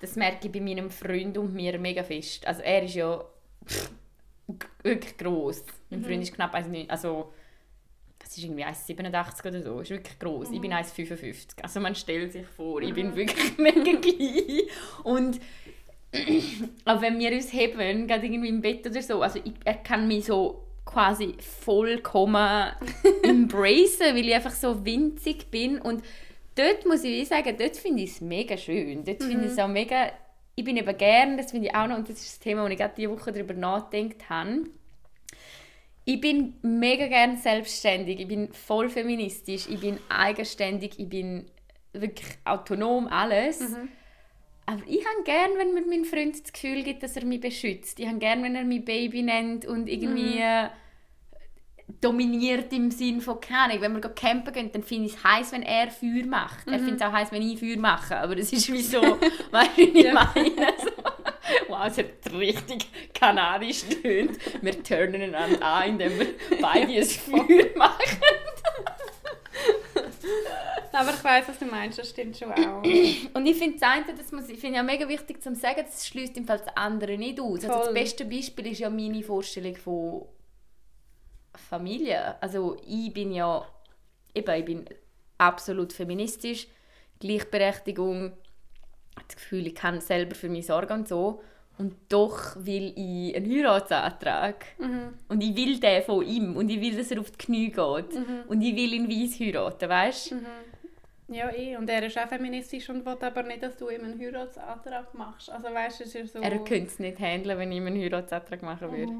das merke ich bei meinem Freund und mir mega fest. Also er ist ja pff, wirklich gross. Mein Freund ist knapp 1,9. Also das ist irgendwie 1,87 oder so. Ist wirklich gross. Ich bin 1,55. Also man stellt sich vor, ich bin wirklich mega klein. Und aber wenn wir uns heben, gerade irgendwie im Bett oder so, also ich, er kann mich so quasi vollkommen embracen, weil ich einfach so winzig bin und dort muss ich sagen, dort finde ich es mega schön. Dort finde ich es auch mega, ich bin eben gern, das finde ich auch noch, und das ist das Thema, wo ich gerade diese Woche darüber nachgedacht habe. Ich bin mega gern selbstständig, ich bin voll feministisch, ich bin eigenständig, ich bin wirklich autonom, alles. Aber ich habe gern, wenn mir mein Freund das Gefühl gibt, dass er mich beschützt. Ich habe gern, wenn er mich Baby nennt und irgendwie äh, dominiert im Sinn von, keine wenn wir campen gehen, dann finde ich es heiß, wenn er Feuer macht. Er findet es auch heiß, wenn ich Feuer mache. Aber es ist wie so, weißt du, wie ich meine? So, wow, es hat richtig kanadisch tönt. Wir turnen einander an, indem wir beide ein Feuer machen. Aber ich weiß, was du meinst, das stimmt schon auch. Und ich finde das eine, das muss, ich finde ja mega wichtig zu sagen, das schließt im Fall das andere nicht aus. Also das beste Beispiel ist ja meine Vorstellung von Familie. Also ich bin ja, eben, ich bin absolut feministisch, Gleichberechtigung, das Gefühl, ich kann selber für mich sorgen und so. Und doch will ich einen Heiratsantrag. Und ich will den von ihm. Und ich will, dass er auf die Knie geht. Und ich will ihn weiss heiraten, weißt du? Ja, eh. Und er ist auch feministisch und will aber nicht, dass du ihm einen Heiratsantrag machst. Also weißt du, es ist ja so... Er könnte es nicht handeln, wenn ich ihm einen Heiratsantrag machen würde.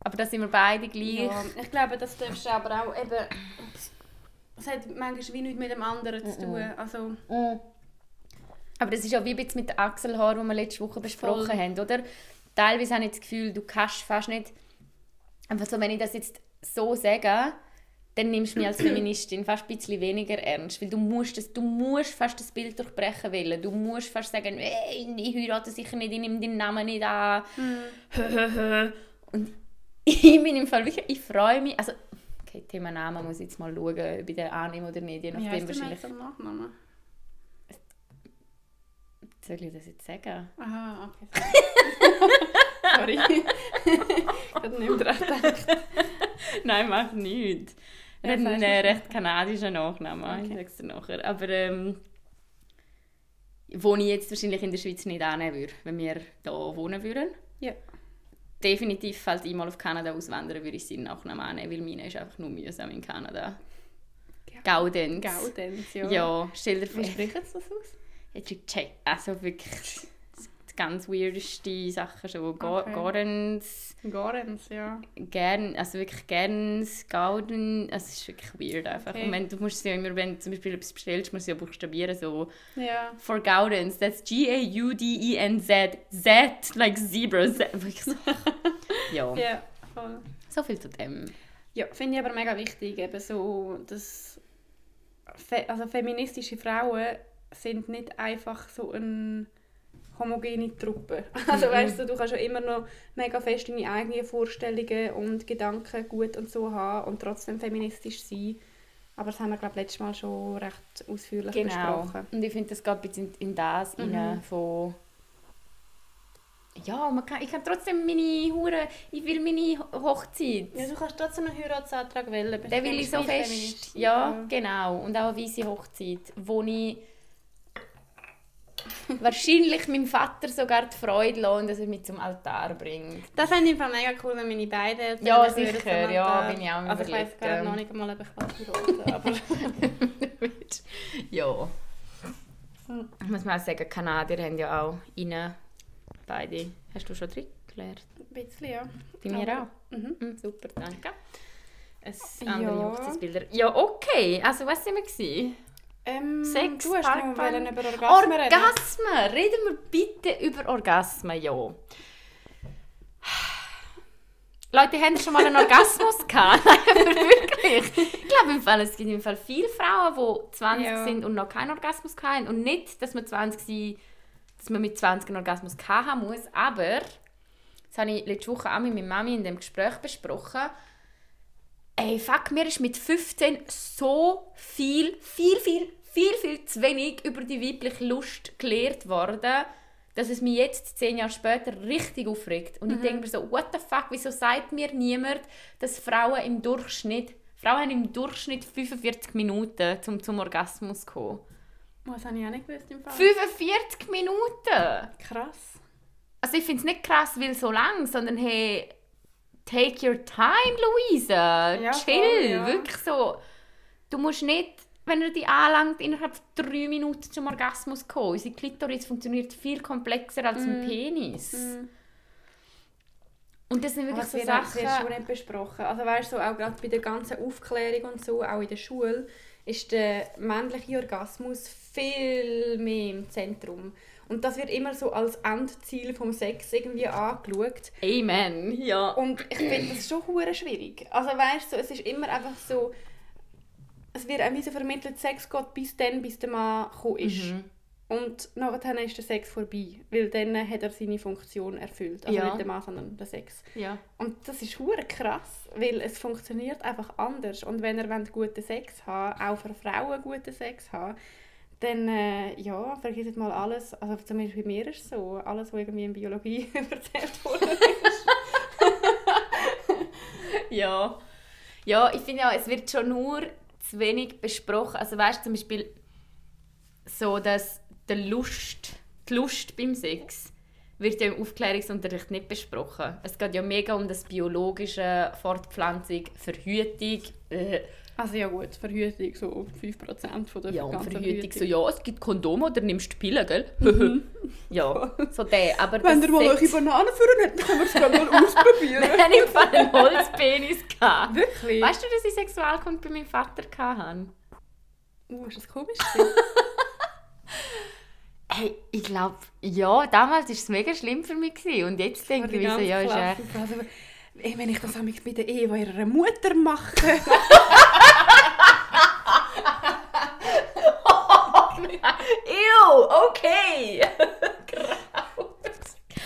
Aber da sind wir beide gleich. ja, ich glaube, das darfst du aber auch eben... Es hat manchmal wie nichts mit dem anderen zu tun. Also, Aber das ist ja wie mit den Achselhaaren, die wir letzte Woche besprochen Voll. haben, oder? Teilweise habe ich das Gefühl, du kannst fast nicht... Einfach so, wenn ich das jetzt so sage, dann nimmst du mich als Feministin fast ein bisschen weniger ernst. Weil du musst, das, du musst fast das Bild durchbrechen wollen. Du musst fast sagen, «Ey, ich heirate sicher nicht, ich nehme deinen Namen nicht an. Und ich bin im Fall wirklich, ich freue mich, also okay, Thema Namen muss ich jetzt mal schauen, ob ich den annehme oder nicht, je wie nachdem heißt der wahrscheinlich. Nachnamen? Soll ich das jetzt sagen? Aha, okay. Sorry. ich habe nicht mehr gedacht. Nein, mach nicht. Er Ja, hat einen äh, recht kanadischen Nachnamen, ich Okay. sag's dir nachher. Aber ähm, wo ich jetzt wahrscheinlich in der Schweiz nicht annehmen würde, wenn wir hier wohnen würden. Ja. definitiv, falls ich mal auf Kanada auswandere, würde ich seinen Nachnamen annehmen, weil meine ist einfach nur mühsam in Kanada. Gaudenz. Gaudenz, ja. Ja, stell dir vor. Wie spricht das aus? Ich check, also wirklich die ganz weirdeste Sachen schon. Go Okay. Gorens, ja. gern, also wirklich Gerns, Gauden, also es ist wirklich weird einfach. Okay. Und wenn, du musst es ja immer, wenn du zum Beispiel etwas bestellst, musst du ja buchstabieren, so Ja. for Gaudens, that's G-A-U-D-E-N-Z, Z, like zebra, Z. Wirklich so. ja, Ja, voll. so viel zu dem. Ja, finde ich aber mega wichtig, eben so, dass fe also feministische Frauen sind nicht einfach so eine homogene Truppe. Also Mhm. weißt du, du kannst ja immer noch mega fest deine eigenen Vorstellungen und Gedanken gut und so haben und trotzdem feministisch sein. Aber das haben wir, glaube ich, letztes Mal schon recht ausführlich Genau. besprochen. Und ich finde, das geht ein bisschen in, das Mhm. rein von ja, man kann, ich kann trotzdem meine Hure, ich will meine Hochzeit. Ja, du kannst trotzdem einen Heiratsantrag wählen. Den will ich so fest. Ja, genau. Und auch eine weisse Hochzeit, wo ich wahrscheinlich meinem Vater sogar die Freude lasse, dass er mich zum Altar bringt. Das fände ich im Fall mega cool, wenn meine beiden Eltern Ja, sicher, ja, bin ich auch Also ich weiß gerade noch nicht einmal, ob ich heiraten aber... ja. Ich muss mal sagen, Kanadier haben ja auch innen beide. Hast du schon drin gelernt? Ein bisschen, ja. Bei mir Aber- auch. Mhm. Mhm, super, danke. Es Ja. andere Hochzeitsbilder. Ja, okay. Also, was sind wir? Gewesen? Ähm, Sex, du hast Parkbank. über Orgasmen reden. Orgasmen! Reden wir bitte über Orgasmen, ja. Leute, haben schon mal einen Orgasmus gehabt? Nein, wirklich. Ich glaube, im Fall, es gibt im Fall viele Frauen, die 20 Ja. sind und noch keinen Orgasmus hatten. Und nicht, dass man, 20 sind, dass man mit 20 einen Orgasmus haben muss, aber das habe ich letzte Woche auch mit meiner Mami in dem Gespräch besprochen. Ey, fuck, mir ist mit 15 so viel, viel, viel, viel, viel zu wenig über die weibliche Lust gelehrt worden, dass es mich jetzt, zehn Jahre später, richtig aufregt. Und ich denke mir so, what the fuck, wieso sagt mir niemand, dass Frauen im Durchschnitt, Frauen haben im Durchschnitt 45 Minuten, um zum Orgasmus zu kommen. Was habe ich auch nicht gewusst im Fall. 45 Minuten! Krass. Also ich finde es nicht krass, weil so lang, sondern hey, take your time, Luisa. Chill, voll, ja. wirklich so. Du musst nicht, wenn er dich anlangt, innerhalb von drei Minuten zum Orgasmus kommen. Unsere Klitoris funktioniert viel komplexer als ein Penis. Und das sind wirklich das so wird, das wird schon Sachen... nicht besprochen. Also weißt du, so, auch gerade bei der ganzen Aufklärung und so, auch in der Schule, ist der männliche Orgasmus viel mehr im Zentrum. Und das wird immer so als Endziel vom Sex irgendwie angeschaut. Amen, ja. Und ich finde das schon hure schwierig. Also weißt du, so, es ist immer einfach so, es wird auch so vermittelt, Sex geht bis dann, bis der Mann gekommen ist. Mhm. Und nachher ist der Sex vorbei, weil dann hat er seine Funktion erfüllt. Also Ja. nicht der Mann, sondern der Sex. ja. Und das ist hure krass, weil es funktioniert einfach anders. Und wenn wollt guten Sex haben auch für Frauen guten Sex haben dann äh, ja, vergisst mal alles, also zumindest bei mir ist es so, alles, was irgendwie in Biologie erzählt wurde. Ja. Ja, ich finde ja, es wird schon nur zu wenig besprochen. Also weißt du zum Beispiel so, dass der Lust, die Lust beim Sex wird ja im Aufklärungsunterricht nicht besprochen. Es geht ja mega um das biologische, Fortpflanzung, Verhütung. Äh, Also ja gut, Verhütung, so 5% von der ja, ganzen Verhütung so, ja, es gibt Kondome oder nimmst du Pillen, gell? ja, so der. Aber Wenn ihr mal eure Banane führen habt, dann können wir es gerne mal ausprobieren. Wir haben im Fall einen Holzpenis gehabt. Wirklich? Weißt du, dass ich Sexualkunde bei meinem Vater hatte? Uh, ist das komisch? Hey, ich glaube, ja, damals war es mega schlimm für mich. Gewesen. Und jetzt denke ich mir so, ja, ist echt... Also, wenn ich das bei der Eva ihrer Mutter mache. Ew, okay!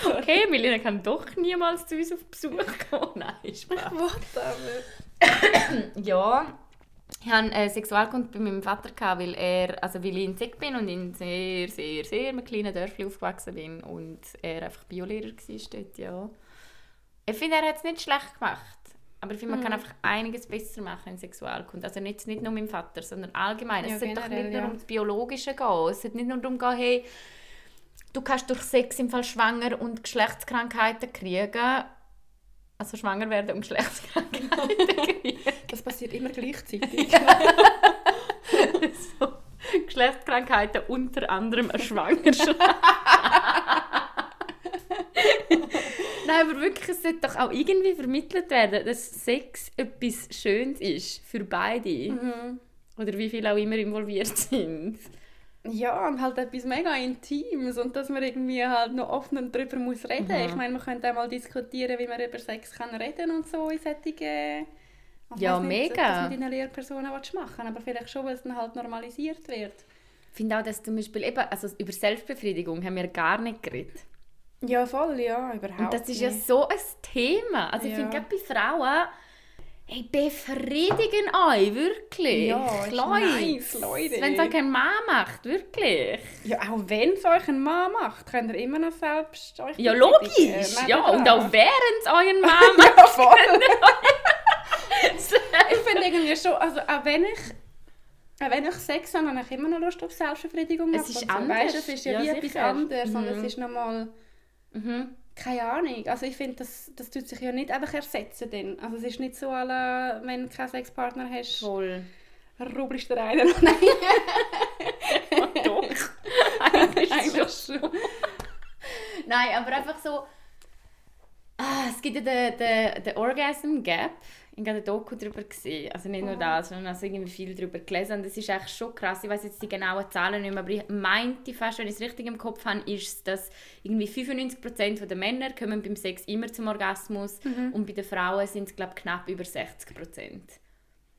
Okay, Melina kann doch niemals zu uns auf Besuch kommen. Nein, Spaß. Warte Ja, ich hatte äh, Sexualkunde bei meinem Vater, weil, er, also weil ich in Zeck bin und in sehr, sehr, sehr einem kleinen Dörfli aufgewachsen bin und er einfach Biolehrer war dort, ja. Ich finde, er hat es nicht schlecht gemacht. Aber ich finde, man kann einfach einiges besser machen in Sexualkunde. Also nicht, nicht nur mit dem Vater, sondern allgemein. Ja, es sollte doch nicht nur ja. um das Biologische gehen. Es sollte nicht nur darum gehen, hey, du kannst durch Sex im Fall schwanger und Geschlechtskrankheiten kriegen. also schwanger werden und Geschlechtskrankheiten kriegen. Das passiert immer gleichzeitig. so, Geschlechtskrankheiten unter anderem eine Schwangerschaft. Nein, aber wirklich, es sollte doch auch irgendwie vermittelt werden, dass Sex etwas Schönes ist für beide. Mhm. Oder wie viele auch immer involviert sind. Ja, und halt etwas mega Intimes und dass man irgendwie halt noch offen darüber muss reden. Mhm. Ich meine, man könnte auch mal diskutieren, wie man über Sex kann reden und so in solchen... Ich Ja, nicht, mega. ob das mit deinen Lehrpersonen machen aber vielleicht schon, weil es dann halt normalisiert wird. Ich finde auch, dass zum Beispiel eben, also über Selbstbefriedigung haben wir gar nicht geredet. Ja, voll, ja, überhaupt Und das ist ja so ein Thema. Also ich Ja. finde gerade bei Frauen, hey, befriedigen euch, wirklich. Ja, ist nice, Leute. Wenn es euch kein Mann macht, wirklich. Ja, auch wenn es euch ein Mann macht, könnt ihr immer noch selbst euch Ja, logisch. Nein, Ja, und auch während es euren Mann macht. Ja, voll. ich finde irgendwie schon, also auch wenn ich auch wenn ich Sex habe, habe ich immer noch Lust auf Selbstbefriedigung. Es ist und so. anders. Weißt, es ist ja, Ja, wie etwas sicher. anderes und Mhm. es ist nochmal, mhm. keine Ahnung. Also ich finde, das, das tut sich ja nicht einfach ersetzen dann. Also es ist nicht so, alle, wenn du keinen Sexpartner hast, Voll. rubbelst du den einen. Nein, Doch. Eigentlich schon. eigentlich schon. Nein, aber einfach so. Ah, es gibt ja den, den, den Orgasm Gap. Ich habe eine Doku darüber gesehen. Also nicht nur das, sondern also irgendwie viel darüber gelesen. Und das ist echt schon krass. Ich weiß jetzt die genauen Zahlen nicht mehr, aber ich meinte fast, wenn ich es richtig im Kopf habe, ist dass irgendwie 95% der Männer kommen beim Sex immer zum Orgasmus und bei den Frauen sind es glaube knapp über 60%.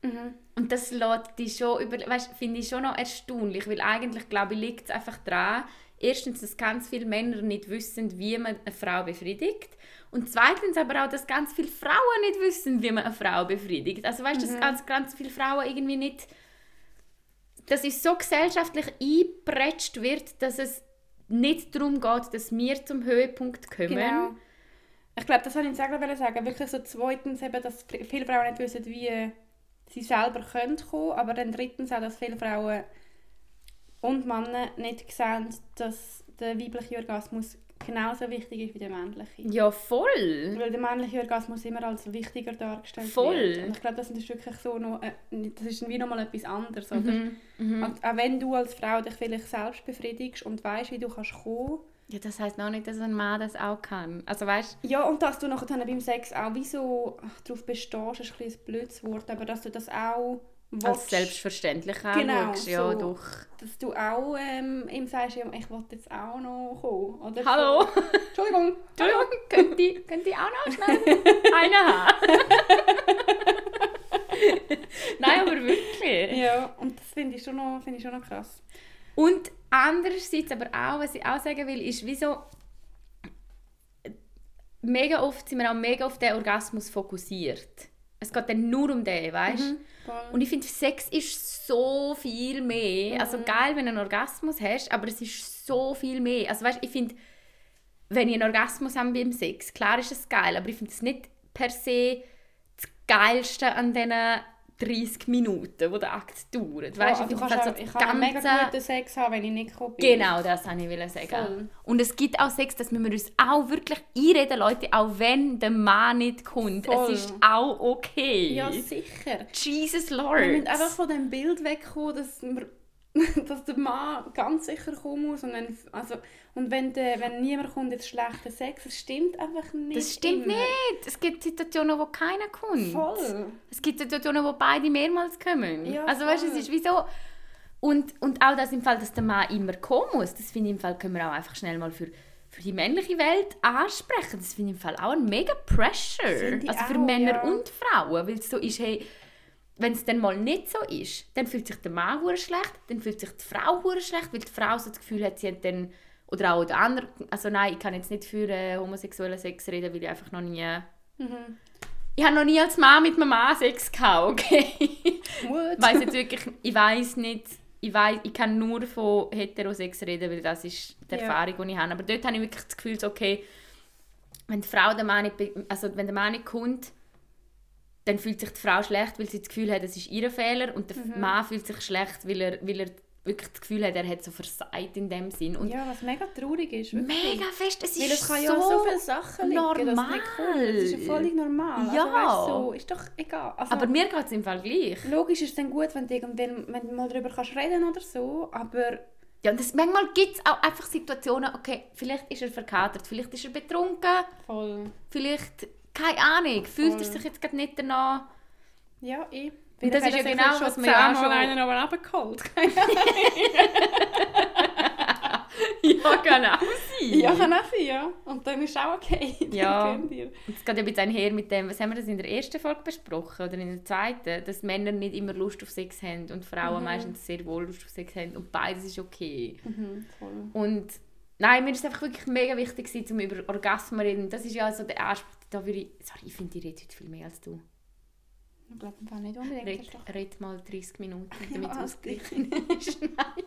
Mhm. Und das lässt dich schon über, weißt, finde ich schon noch erstaunlich, weil eigentlich glaube ich liegt es einfach daran, erstens, dass ganz viele Männer nicht wissen, wie man eine Frau befriedigt und zweitens aber auch, dass ganz viele Frauen nicht wissen, wie man eine Frau befriedigt. Also weißt, du, dass ganz, ganz viele Frauen irgendwie nicht, dass es so gesellschaftlich eingepretscht wird, dass es nicht darum geht, dass wir zum Höhepunkt kommen. Genau. Ich glaube, das wollte ich sagen, wollte sagen. Wirklich so zweitens eben, dass viele Frauen nicht wissen, wie sie selber können kommen, aber dann drittens auch, dass viele Frauen und Männer nicht sehen, dass der weibliche Orgasmus genauso wichtig ist wie der männliche. Ja, voll. Weil der männliche Orgasmus immer als wichtiger dargestellt Voll. wird. Und ich glaube, das ist wirklich so noch, äh, das ist wie nochmal etwas anderes. Oder? Mhm. Und auch wenn du als Frau dich vielleicht selbst befriedigst und weißt, wie du kannst kommen Ja, das heißt noch nicht, dass ein Mann das auch kann. Also weißt Ja, und dass du nachher dann beim Sex auch wie so darauf bestehst, ist ein, bisschen ein blödes Wort, aber dass du das auch als selbstverständlich Genau, anschaust. Ja, so. doch. dass du auch ähm, ihm sagst, ja, ich will jetzt auch noch kommen. Oder Hallo? So. Entschuldigung. Entschuldigung, könnt ihr, könnt ihr auch noch schnell einen haben? Nein, aber wirklich. Ja, und das finde ich, schon noch- finde ich schon noch krass. Und andererseits aber auch, was ich auch sagen will, ist, wieso mega oft sind wir auch mega auf den Orgasmus fokussiert. Es geht dann nur um den, weißt du? Voll. Und ich finde, Sex ist so viel mehr. Also geil, wenn du einen Orgasmus hast, aber es ist so viel mehr. Also weißt, ich finde, wenn ich einen Orgasmus habe beim Sex, klar ist es geil, aber ich finde es nicht per se das Geilste an diesen 30 Minuten, wo der Akt dauert. Weißt, ich du kannst halt auch, so ich kann auch mega ganze- guten Sex haben, wenn ich nicht gekommen bin. Genau, das wollte ich sagen. Voll. Und es gibt auch Sex, das müssen wir uns auch wirklich einreden, Leute, auch wenn der Mann nicht kommt. Voll. Es ist auch okay. Ja, sicher. Jesus Lord. Wir müssen einfach von dem Bild wegkommen, dass, wir, dass der Mann ganz sicher kommen muss. Und wenn, also, und wenn, der, wenn niemand kommt, jetzt schlechter Sex. Das stimmt einfach nicht. Das stimmt immer. nicht. Es gibt Situationen, wo keiner kommt. Voll. Es gibt Situationen, wo beide mehrmals kommen. Ja, also weißt du, es voll. ist wie so... Und, und auch das im Fall, dass der Mann immer kommen muss, das finde ich im Fall, können wir auch einfach schnell mal für, für die männliche Welt ansprechen. Das finde ich im Fall auch ein mega Pressure. Also für auch, Männer ja. und Frauen, weil es so ist, hey, wenn es dann mal nicht so ist, dann fühlt sich der Mann hure schlecht, dann fühlt sich die Frau hure schlecht, weil die Frau so das Gefühl hat, sie hat dann, oder auch der andere, also nein, ich kann jetzt nicht für äh, homosexuellen Sex reden, weil ich einfach noch nie, Mhm. ich habe noch nie als Mann mit einem Mann Sex gehabt, okay? Gut. weiß jetzt wirklich, ich weiß nicht, ich, weiss, ich kann nur von Heterosex reden, weil das ist die Ja. Erfahrung, die ich habe. Aber dort habe ich wirklich das Gefühl, okay, wenn die Frau den Mann nicht, also wenn der Mann nicht kommt, dann fühlt sich die Frau schlecht, weil sie das Gefühl hat, es ist ihr Fehler und der Mhm. Mann fühlt sich schlecht, weil er, weil er wirklich das Gefühl hat, er hat so versagt in dem Sinn. Und ja, was mega traurig ist. wirklich. mega fest, es ist Weil es kann so, ja so viele Sachen liegen, normal. cool. Das ist ja völlig normal. Ja. Also, weißt, so, ist doch egal. Also, Aber mir geht es im Fall gleich. logisch ist es dann gut, wenn du, irgendwann, wenn du mal darüber kannst reden oder so, aber Ja, das, manchmal gibt es auch einfach Situationen, okay, vielleicht ist er verkatert, vielleicht ist er betrunken, voll... vielleicht, keine Ahnung, fühlt er sich jetzt gerade nicht danach. Ja, ich... Und das ist ja genau, was man ja auch schon- einen aber runtergeholt. ja, genau sein. ja, kann auch sein, ja. Und dann ist auch okay. Ja. Und Es geht ja ein bisschen einher mit dem, was haben wir das in der ersten Folge besprochen oder in der zweiten, dass Männer nicht immer Lust auf Sex haben und Frauen Mhm. meistens sehr wohl Lust auf Sex haben und beides ist okay. Mhm, voll. Und nein, mir ist es einfach wirklich mega wichtig, gewesen, um über Orgasmen zu reden. Das ist ja so der Anspruch, da würde ich, sorry, ich finde, ich rede heute viel mehr als du. Ich glaube im nicht unbedingt. Red, red mal 30 Minuten, Ja, damit es alles ausgeglichen ist. Nein,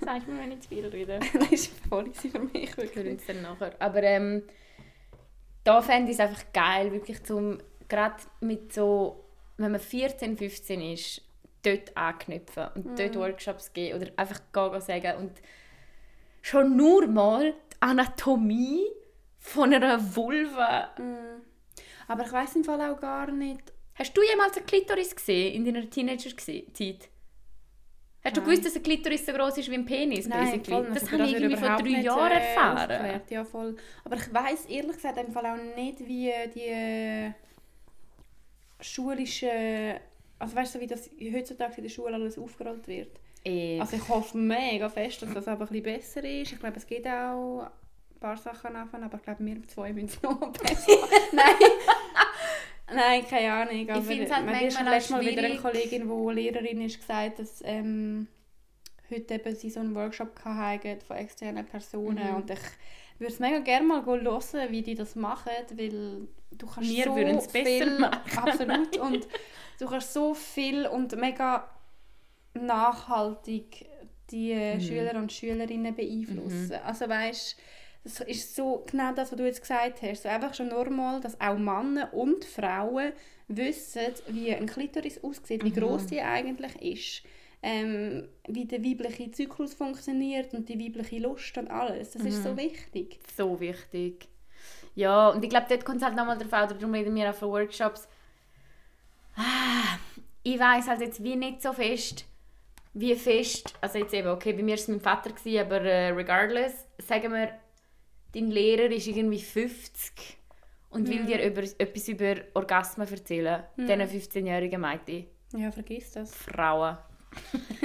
sag mir, wenn ich zu viel rede. das ist voll für mich. Wir hören Wirklich. uns dann nachher. Aber ähm, da fände ich es einfach geil, wirklich zum, gerade mit so, wenn man 14, 15 ist, dort anknüpfen und dort Mhm. Workshops geben oder einfach gehen sagen und schon nur mal die Anatomie von einer Vulva. Mm. Aber ich weiß im Fall auch gar nicht... Hast du jemals eine Klitoris gesehen in deiner Teenager-Zeit? Hast du Nein. gewusst, dass eine Klitoris so groß ist wie ein Penis? basically? voll, das also habe ich wird irgendwie vor drei nicht, Jahren äh, erfahren. aufgeklärt. Ja, voll. Aber ich weiß ehrlich gesagt im Fall auch nicht, wie die äh, schulische... Also weißt du, wie das heutzutage in der Schule alles aufgerollt wird? Eh, Also ich hoffe mega fest, dass das aber ein bisschen besser ist. Ich glaube, es geht auch ein paar Sachen davon, aber ich glaube, wir zwei müssen es noch besser Nein. Nein, keine Ahnung. Aber find's halt mir ist manchmal letztes Mal wieder eine. Kollegin, die Lehrerin ist, gesagt, dass ähm, heute eben sie so einen Workshop hatten von externen Personen Mhm. und ich würde es mega gerne mal hören, wie die das machen, weil du kannst Wir so würden es besser viel, machen. Absolut. Und du kannst so viel und mega nachhaltig die Mhm. Schüler und Schülerinnen beeinflussen. Also weißt, das ist so genau das, was du jetzt gesagt hast. So einfach schon normal, dass auch Männer und Frauen wissen, wie ein Klitoris aussieht, wie Mhm. groß die eigentlich ist. Ähm, wie der weibliche Zyklus funktioniert und die weibliche Lust und alles. Das ist so Mhm. wichtig. so wichtig. Ja, und ich glaube, dort kommt es halt nochmal drauf an, darum reden wir auch von Workshops. Ah, ich weiß halt jetzt wie nicht so fest, wie fest, also jetzt eben, okay, bei mir war es mein Vater, gewesen, aber äh, regardless, sagen wir, dein Lehrer ist irgendwie 50 und will Mhm. dir über, etwas über Orgasmen erzählen, Mhm. diesen 15-jährigen Mädchen. Ja, vergiss das. Frauen.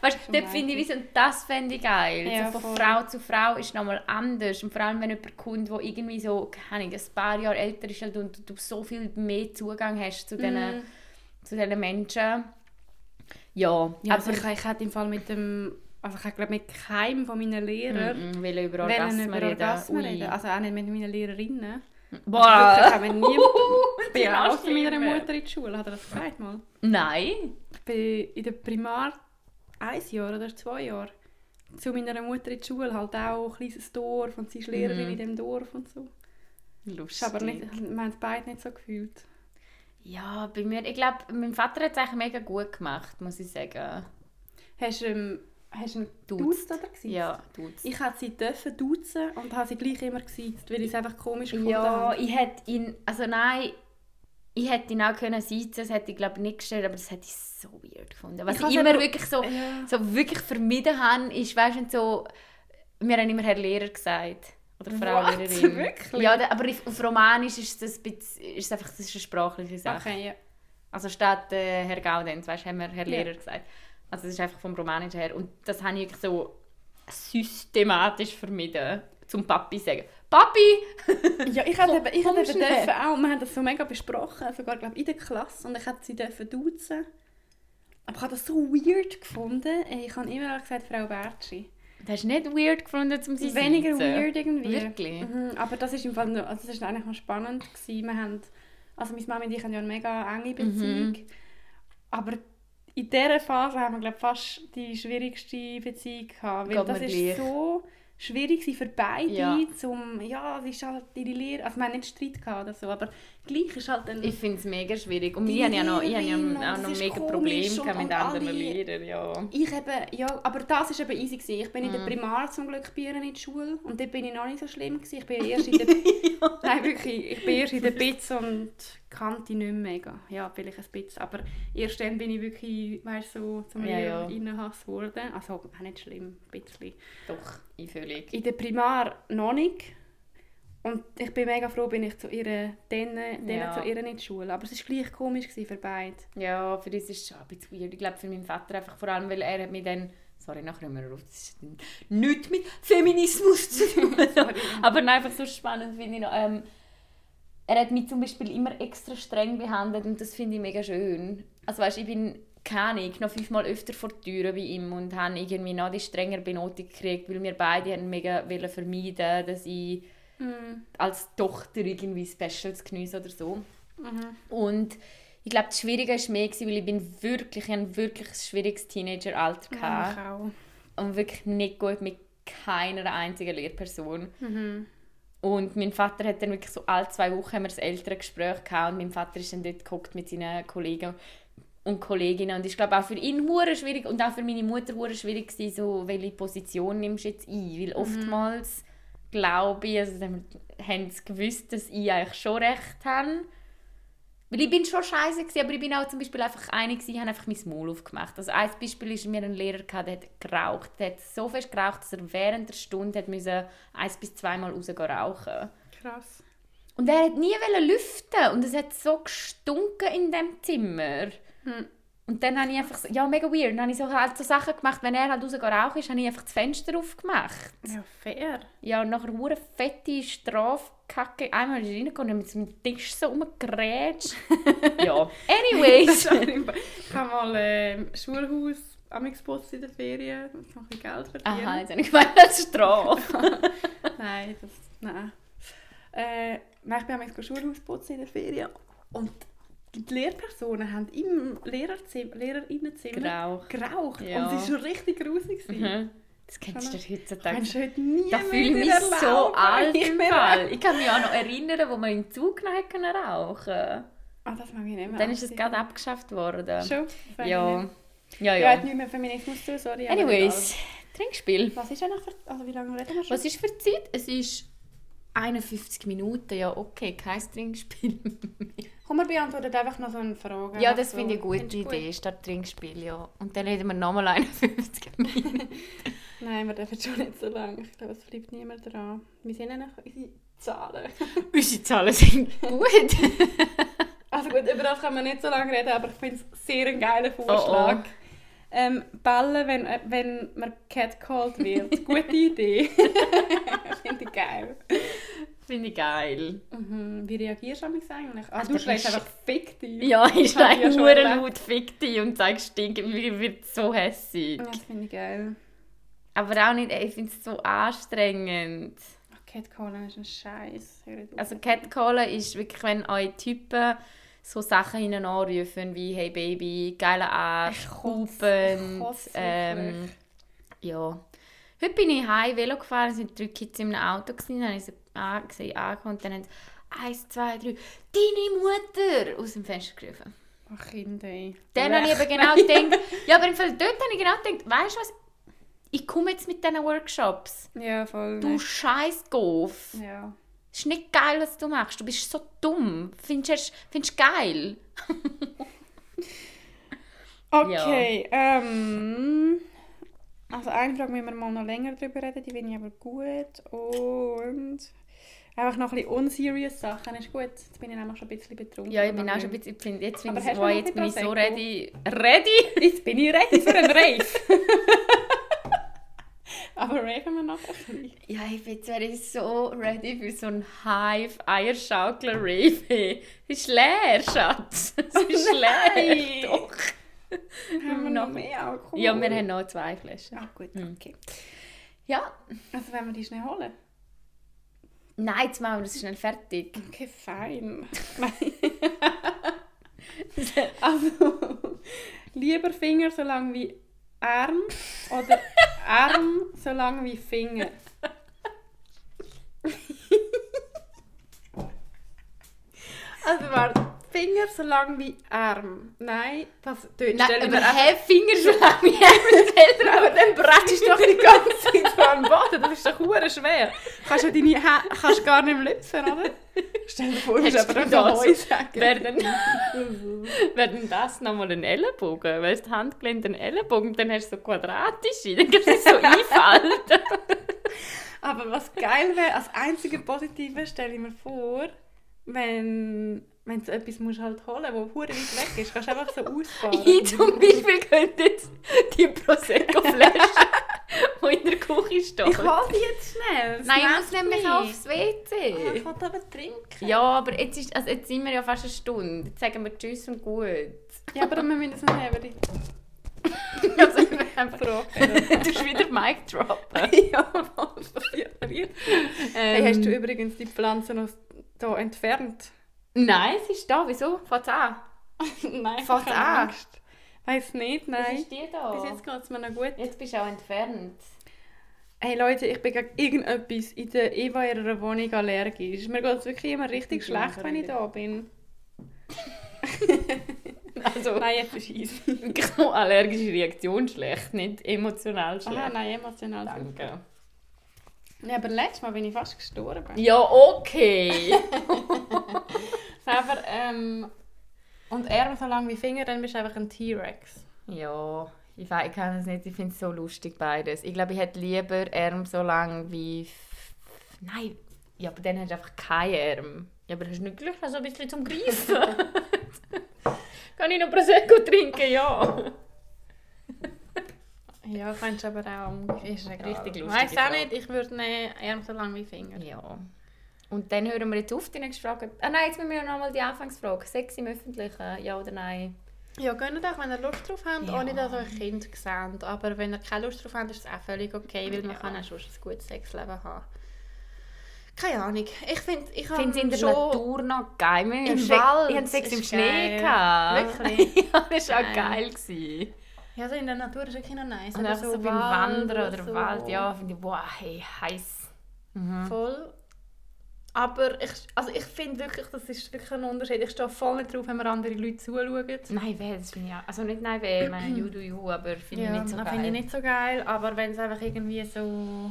weißt du, dort finde ich, so, das fände ich geil. Ja, so von voll. Frau zu Frau ist nochmal anders. Und vor allem, wenn jemand kommt, der irgendwie so, keine Ahnung, ein paar Jahre älter ist halt und du so viel mehr Zugang hast zu diesen, Mhm. zu diesen Menschen. Ja, Ja, aber also ich, ich hätte im Fall mit dem, also ich glaube mit keinem von meinen Lehrern mm, will über Orgasmen über reden. Orgasmen Ui. reden. Also auch nicht mit meinen Lehrerinnen. Boah. Nie... Ich bin Die ja auch meiner. Mutter in die Schule, hat er das gesagt mal? Nein. Ich bin in der Primar ein Jahr oder zwei Jahre zu meiner Mutter in die Schule, halt auch ein kleines Dorf und sie ist Lehrerin Mhm. in dem Dorf und so. Lustig. Ist aber nicht, wir haben es beide nicht so gefühlt. Ja, bei mir, ich glaube, mein Vater hat es eigentlich mega gut gemacht, muss ich sagen. Hast du, ähm, hast du ihn Duzt. duzt oder gesiezt? Ja, tut's. Ich hätte sie dürfen duzen und habe sie gleich immer gesiezt, weil ich es einfach komisch gefunden Ja, habe. ich hätte ihn, also nein, ich hätte ihn auch können sitzen, das hätte ich glaube nicht gestellt, aber das hätte ich so weird gefunden. Was Ich ich, immer aber- wirklich so, Ja. so wirklich vermieden habe, ist, weißt du, so, wir haben immer Herr Lehrer gesagt. Oder Frau What? Lehrerin. Wirklich? Ja, aber auf Romanisch ist das, bisschen, ist einfach das ist eine sprachliche Sache. Okay, ja. Also statt äh, Herr Gaudenz, weißt, haben wir Herr Ja. Lehrer gesagt. Also das ist einfach vom Romanischen her. Und das habe ich so systematisch vermieden, zum Papi zu sagen. Papi! Ja, ich eben, ich eben dürfen auch, wir haben das so mega besprochen, sogar glaub, in der Klasse, und ich hätte sie dürfen duzen. Aber ich habe das so weird gefunden. Ich habe immer gesagt, Frau Bertschi. Das hast du nicht weird gefunden, um sie Weniger sitzen? weird irgendwie. Wirklich? Mhm, aber das ist im Fall noch, also das ist eigentlich noch spannend gewesen. Wir haben, also meine Mama und ich haben ja eine mega enge Beziehung. Mhm. Aber in dieser Phase haben wir glaub, fast die schwierigste Beziehung gehabt. Weil Geht das ist gleich. so schwierig gewesen für beide, Ja. zum, ja, es ist halt ihre Lehre, also wir haben nicht Streit gehabt oder so, aber gleich ist halt ein... Ich finde es mega schwierig. Und wir haben ja noch, ich habe ja auch noch ist mega Probleme und- mit und anderen alle- Lehrern. Ja. Ich eben, ja, aber das war eben easy. Gewesen. Ich bin in Mhm. der Primar zum Glück bei in der Schule und dort bin ich noch nicht so schlimm. Gewesen. Ich bin erst in der... Nein, wirklich, ich bin erst in der Bitz und kannte nicht mehr mega. Ja, vielleicht ein bisschen, aber erst dann bin ich wirklich, weißt so zum Ja, ja. Innenhass geworden. Also auch nicht schlimm, ein bisschen. Doch, ich völlig. In der Primar noch nicht. Und ich bin mega froh, bin ich zu ihr, dann, dann Ja. zu ihr in die Schule. Aber es war gleich komisch für beide. Ja, für uns ist es schon ein bisschen weird. Ich glaube, für meinen Vater einfach vor allem, weil er hat mich dann... Sorry, nachher immer auf. Das ist nichts mit Feminismus zu tun. Aber nein, einfach so spannend finde ich noch. Ähm, er hat mich zum Beispiel immer extra streng behandelt und das finde ich mega schön. Also weißt, ich bin keine Ahnung, noch fünfmal öfter vor die Türe wie ihm und habe irgendwie noch die strenger Benotung gekriegt, weil wir beide haben mega wollen vermeiden, dass ich Mhm. als Tochter irgendwie Specials geniesse oder so. Mhm. Und ich glaube, das Schwierige war mehr, weil ich bin wirklich, ich hatte wirklich ein schwieriges Teenageralter Ja, gehabt ich auch. und wirklich nicht gut mit keiner einzigen Lehrperson. Mhm. Und mein Vater hat dann wirklich so alle zwei Wochen haben wir das Elterngespräch gehabt und mein Vater ist dann dort gehockt mit seinen Kollegen und Kolleginnen. Und ich glaube auch für ihn hure schwierig und auch für meine Mutter hure schwierig gewesen, so welche Position nimmst du jetzt ein, weil oftmals glaube ich, also haben sie gewusst, dass ich eigentlich schon recht habe. Weil ich bin schon scheiße gewesen, aber ich bin auch zum Beispiel einfach eine gewesen, ich habe einfach mein Maul aufgemacht. Also ein Beispiel ist mir ein Lehrer gehabt, der hat geraucht, der hat so fest geraucht, dass er während der Stunde hat müssen eins bis zweimal rausgehen rauchen. Krass. Und er hat nie lüften und es hat so gestunken in dem Zimmer. Hm. Und dann habe ich einfach, so- ja mega weird, dann habe ich so, halt so Sachen gemacht, wenn er halt rausgehen rauchen ist, habe ich einfach das Fenster aufgemacht. Ja, fair. Ja, und nachher eine fette Strafkacke. Einmal ist er reingekommen und mit dem Tisch so rumgerätscht. ja, anyways. Ich habe mal ähm, Schulhaus amixputzt in der Ferien, um noch ein bisschen Geld verdienen. Aha, jetzt habe ich gemeint, das ist Strafe. Nein, das, nein. Äh, nein, ich bin amix Schulhaus putzen in der Ferien und die Lehrpersonen haben im Lehrerzimmer, Lehrerinnenzimmer Geraucht. geraucht. Ja. Und es war schon richtig gewesen. Mhm. Das kennst du dir Kannst heutzutage. du heute nie Da mehr fühle ich mich so alt im mehr. Fall. Ich kann mich auch noch erinnern, wo man im Zug noch rauchen Ah, das mag ich nicht mehr. Dann ist es gerade abgeschafft worden. Schon? Ja. nicht. Ja, Ja, hat ja. nichts mehr Feminismus zu, sorry. Anyways, Trinkspiel. Was ist noch für... Also wie lange reden wir schon? Was ist für Zeit? Es ist 51 Minuten. Ja, okay, kein Trinkspiel. Komm, wir beantworten einfach noch so eine Frage. ja, das so. finde ich eine gute du gut? Idee, statt Trinkspiel, ja. Und dann reden wir nochmal 51 Minuten. Nein, wir dürfen schon nicht so lange. Ich glaube, es bleibt niemand dran. Wir sehen ja noch unsere Zahlen. Unsere Zahlen sind gut. Also gut, über das kann man nicht so lange reden, aber ich finde es sehr ein geiler Vorschlag. Oh, oh. Ähm, ballen, wenn, äh, wenn man catcalled wird. Gute Idee. finde ich geil. Finde ich geil. Mhm. Wie reagierst du eigentlich eigentlich? Ah, Ach, du ist- einfach fick dich. Ja, ich schon nur laut «Fick dich» und sage «Stink», mir wird so hässig. Ja, Das finde ich geil. Aber auch nicht, ich finde es so anstrengend. Ach, Catcallen ist ein Scheiß. Also Catcallen ist wirklich, wenn eure Typen so Sachen hinten anrufen wie «Hey Baby», «Geiler Arsch», kotze ähm, ja. Heute bin ich heim Velo gefahren, es waren drei Kids in einem Auto, gewesen, dann habe ich sie angesehen, angekommen und dann haben sie «Eins, zwei, drei, deine Mutter!» aus dem Fenster gerufen. Ach, Kinder, ey. Dann habe ich eben genau gedacht, ja, aber im Fall dort habe ich genau gedacht, weißt du was, ich komme jetzt mit diesen Workshops. Ja, voll. Du scheiß Goof. Ja. Es ist nicht geil, was du machst. Du bist so dumm. Findest du geil? Okay, ähm... Also eine Frage müssen wir mal noch länger darüber reden, die finde ich aber gut. Und... Einfach noch ein bisschen unserious Sachen ist gut. Jetzt bin ich nämlich schon ein bisschen betrunken. Ja, ich bin auch schon ein bisschen, jetzt Aber ich, wow, jetzt bin ich so ready. Ready? Jetzt bin ich ready für einen Rave. aber raven wir noch ein bisschen. Ja, ich bin jetzt wäre ich so ready für so einen Hive-Eierschaukler-Rave. Es ist leer, Schatz. Es ist leer. nein. Doch. Haben wir noch mehr Alkohol? Ja, wir haben noch zwei Flaschen. Ah, gut, Hm. okay. Ja. Also wenn wir die schnell holen? Nein, jetzt machen wir das schnell fertig. Okay, fein. Also, lieber Finger so lange wie Arm oder Arm so lang wie Finger? also warte, Finger so lang wie Arm. Nein, das tönt Nein, aber hey, Finger schon lang wie Hände. aber dann bratschst du doch die ganze Zeit so am Boden. Das ist doch hure schwer. Kannst du deine Hä kannst gar nicht mehr lüpfen, oder? Stell dir vor, du Hast aber das? Heu sagen. Wäre denn, wär denn das nochmal ein Ellenbogen? Weil das Handgelenk ein Ellenbogen, dann hast du so quadratische, dann kannst du so einfalten. Aber was geil wäre, als einzige Positive stelle ich mir vor, wenn, wenn du etwas musst halt holen musst, das hure weit weg ist, kannst du einfach so ausfahren. Ich zum Beispiel könnte jetzt die Prosecco-Flasche, die in der Küche steht. Ich hole die jetzt schnell. Nein, ich muss nämlich aufs Ah, Ich WC. will aber trinken. Ja, aber jetzt, ist, also jetzt sind wir ja fast eine Stunde. Jetzt sagen wir Tschüss und gut. Ja, aber wir müssen es noch haben. Also, du hast wieder Mic droppen. ja, was passiert. Ähm, Hey, hast du übrigens die Pflanze noch hier entfernt? Nein, es ist da. Wieso? Fährt's an? nein, keine an. Angst. Weiss nicht, Was nein. ist die da? Bis jetzt geht es mir noch gut. Jetzt bist du auch entfernt. Hey Leute, ich bin gegen irgendetwas in der Eva ihrer Wohnung allergisch. Mir geht es wirklich immer richtig Ich schlecht, wenn ich da bin. Also, Nein, jetzt ist nur allergische Reaktion schlecht, nicht emotional schlecht. Aha, nein, emotional. Danke. Ja, aber letztes Mal bin ich fast gestorben. Ja, okay. Aber, ähm, und Arme so lang wie Finger, dann bist du einfach ein T-Rex. ja, ich, weiß, ich kann es nicht. Ich finde es so lustig beides. Ich glaube, ich hätte lieber Arm so lang wie... Nein, ja, aber dann hast du einfach keine Arm. Ja, aber hast du nicht Glück, so ein bisschen zum Greifen. Kann ich noch Prosecco trinken? Ja. Ja, kannst du aber auch. Ist Richtig richtig lustig. Weiß auch Frage. nicht, ich würde nehmen, Arme so lang wie Finger. Ja. Und dann hören wir jetzt auf die nächste Frage. Ah nein, jetzt müssen wir ja nochmal die Anfangsfrage. Sex im Öffentlichen, ja oder nein? Ja, gönnt euch, wenn ihr Lust drauf habt, Ja. ohne dass ihr euch Kind seht. Aber wenn ihr keine Lust drauf habt, ist es auch völlig okay, weil man kann auch schon ein gutes Sexleben haben. Keine Ahnung. Ich finde, ich es in der schon... Natur noch geil. Wir Im Wald Ich hatte Sex im Schnee. Gehabt. Wirklich? ja, das war auch Geil. Gewesen. Ja, also in der Natur ist wirklich noch nice. Und aber einfach so, beim Wandern oder so. Wald, ja, finde ich, wow, hey, heiß. Mhm. Voll. Aber ich, also ich finde wirklich, das ist wirklich ein Unterschied. Ich stehe voll nicht drauf, wenn mir andere Leute zuschauen. Nein, weh, das finde ich auch. Also nicht nein, weh, ich meine, you do you, aber finde ich Ja, nicht so das geil. finde ich nicht so geil. Aber wenn es einfach irgendwie so...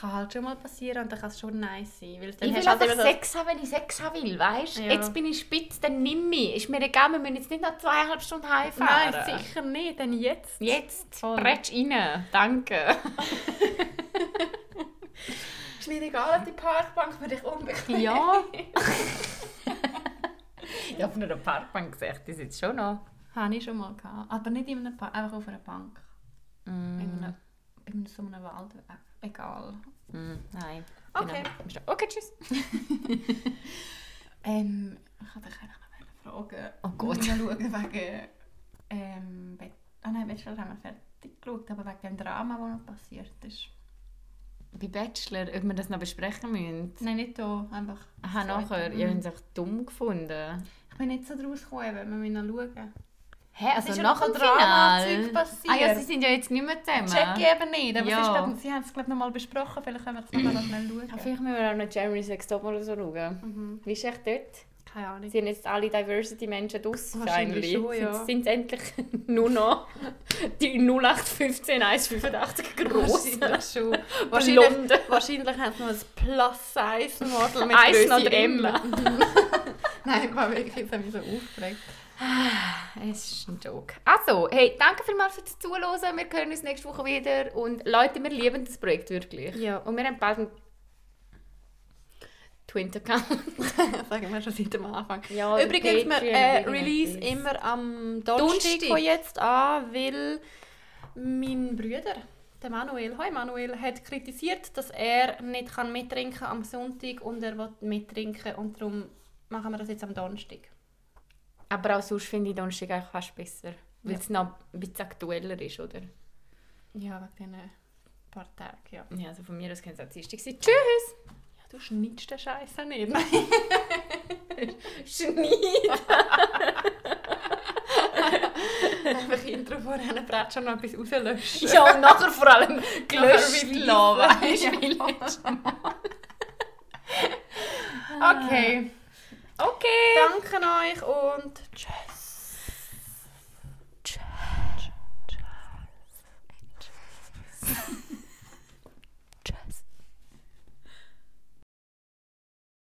Kann halt schon mal passieren und dann kann es schon nice sein. Weil dann Ich will halt einfach Sex haben, wenn ich Sex haben will, weißt du? Ja. Jetzt bin ich spitz, dann nimm mich. Ist mir egal, wir müssen jetzt nicht noch zweieinhalb Stunden heimfahren. Nein, sicher nicht, denn jetzt. Jetzt, Voll. bretsch rein. Danke. Mir egal, ob die Parkbank für dich unbequem Ja. ja, auf einer Parkbank gesagt, das jetzt schon noch. Habe ich schon mal gehabt. Aber nicht in einer Park, einfach auf einer Bank. Mm. In, so einem Waldweg. Egal. Mm, nein. Okay. Genau. Okay, tschüss. Ähm, ich wollte dich eigentlich noch fragen. Oh Gott. Wir schauen wegen... Ähm, ah nein, Bachelor haben wir fertig geschaut, aber wegen dem Drama, das noch passiert ist. Bei Bachelor, ob wir das noch besprechen müssen. Nein, nicht hier, einfach... Aha, nachher. Ihr habt es einfach dumm gefunden. Ich bin nicht so draus gekommen, wir müssen noch schauen. Hä, also ist ja nach noch dem ein Drama-Zeug Finale? passiert. Ah ja, sie sind ja jetzt nicht mehr zusammen. Check ich eben nicht, aber Ja. es ist, glaub, sie haben es glaube noch mal besprochen, vielleicht können wir das nochmal schnell schauen. vielleicht müssen wir auch noch Jeremy's Next Top oder so schauen. Mhm. Wie ist echt dort? Keine Ahnung. Sie haben jetzt alle Diversity-Menschen draus, Wahrscheinlich schon, ja. Jetzt sind es endlich nur noch die 0815 185 grossen. Wahrscheinlich schon. Wahrscheinlich, wahrscheinlich haben sie noch ein Plus-Size-Model mit Grösse noch M. Nein, war wirklich, mich so aufgeregt. Es ist ein Joke. Also, hey, danke vielmals fürs Zuhören. Wir hören uns nächste Woche wieder. Und Leute, wir lieben das Projekt wirklich. Ja. Und wir haben bald einen Twin-Account. Sagen wir schon seit dem Anfang. Ja, Übrigens, wir Patreon äh, oder release immer am Donnerstag von jetzt an, weil mein Bruder, der Manuel, hi Manuel, hat kritisiert, dass er nicht kann mittrinken am Sonntag und er will mittrinken und darum machen wir das jetzt am Donnerstag. Aber auch sonst finde ich Donnerstag eigentlich fast besser. Weil Ja. es noch ein bisschen aktueller ist, oder? Ja, wegen diesen paar Tagen, ja. Ja, also von mir aus kann es auch Dienstag sein. Tschüss! Du schneidest den Scheiß nicht. Nein. Schneiden! Einfach hinterher vorher einen Brett schon noch etwas rauslöschen. Ja, und nachher vor allem gelöscht lassen. Weißt du, ah. Okay. Okay. Danke euch und tschüss. Tschüss.